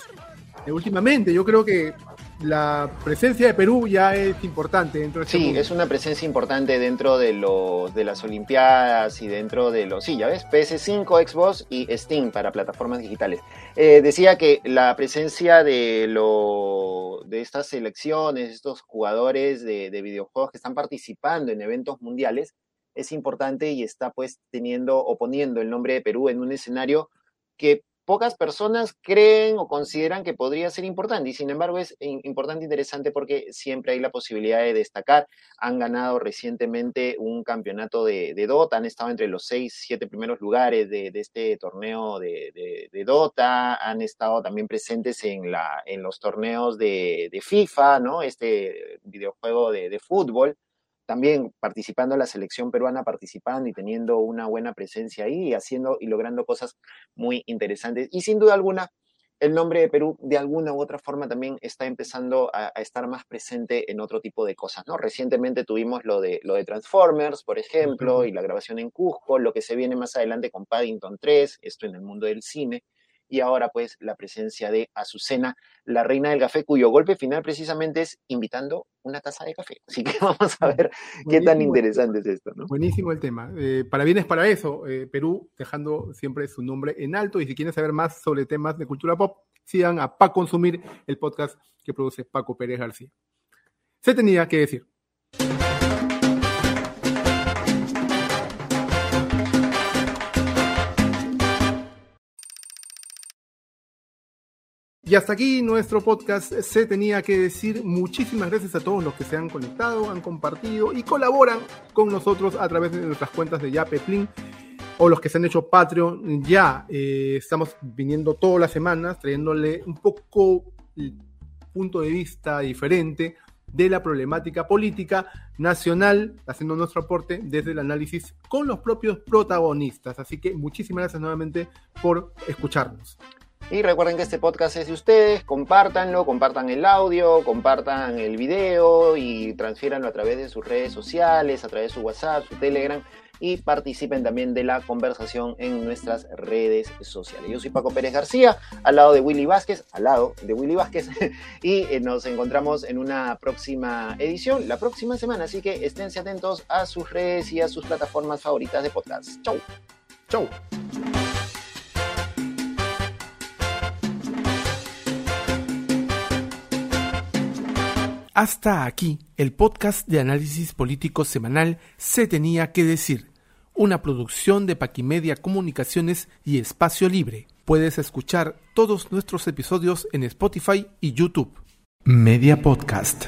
eh, últimamente? Yo creo que la presencia de Perú ya es importante dentro de este Sí, es una presencia importante dentro de, los de las Olimpiadas y dentro de los... Sí, ya ves, PS5, Xbox y Steam para plataformas digitales. Eh, decía que la presencia de, lo, de estas selecciones, estos jugadores de, de videojuegos que están participando en eventos mundiales, es importante y está pues teniendo o poniendo el nombre de Perú en un escenario que pocas personas creen o consideran que podría ser importante y sin embargo es importante e interesante porque siempre hay la posibilidad de destacar. Han ganado recientemente un campeonato de, Dota, han estado entre los seis, siete primeros lugares de, este torneo de, Dota, han estado también presentes en, la, en los torneos de, FIFA, ¿no? Este videojuego de fútbol también participando en la selección peruana, participando y teniendo una buena presencia ahí, haciendo y logrando cosas muy interesantes. Y sin duda alguna, el nombre de Perú de alguna u otra forma también está empezando a, estar más presente en otro tipo de cosas, ¿no? Recientemente tuvimos lo de, lo de Transformers, por ejemplo, y la grabación en Cusco, lo que se viene más adelante con Paddington 3, esto en el mundo del cine, y ahora pues la presencia de Azucena, la reina del café, cuyo golpe final precisamente es invitando una taza de café. Así que vamos a ver qué tan interesante es esto. ¿no? Buenísimo el tema. Eh, para bienes para eso, eh, Perú dejando siempre su nombre en alto y si quieren saber más sobre temas de cultura pop, sigan a Pa Consumir, el podcast que produce Paco Pérez García. Se tenía que decir. Y hasta aquí nuestro podcast se tenía que decir. Muchísimas gracias a todos los que se han conectado, han compartido y colaboran con nosotros a través de nuestras cuentas de Yape Plin o los que se han hecho Patreon. Ya eh, estamos viniendo todas las semanas trayéndole un poco el punto de vista diferente de la problemática política nacional, haciendo nuestro aporte desde el análisis con los propios protagonistas. Así que muchísimas gracias nuevamente por escucharnos. Y recuerden que este podcast es de ustedes, compártanlo, compartan el audio, compartan el video y transfieranlo a través de sus redes sociales, a través de su WhatsApp, su Telegram y participen también de la conversación en nuestras redes sociales. Yo soy Paco Pérez García, al lado de Willy Vázquez, al lado de Willy Vázquez, y eh, nos encontramos en una próxima edición, la próxima semana, así que esténse atentos a sus redes y a sus plataformas favoritas de podcast. Chau. Chau. Hasta aquí el podcast de análisis político semanal Se tenía que decir, una producción de Paquimedia Comunicaciones y Espacio Libre. Puedes escuchar todos nuestros episodios en Spotify y YouTube. Media Podcast.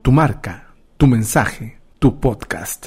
Tu marca, tu mensaje, tu podcast.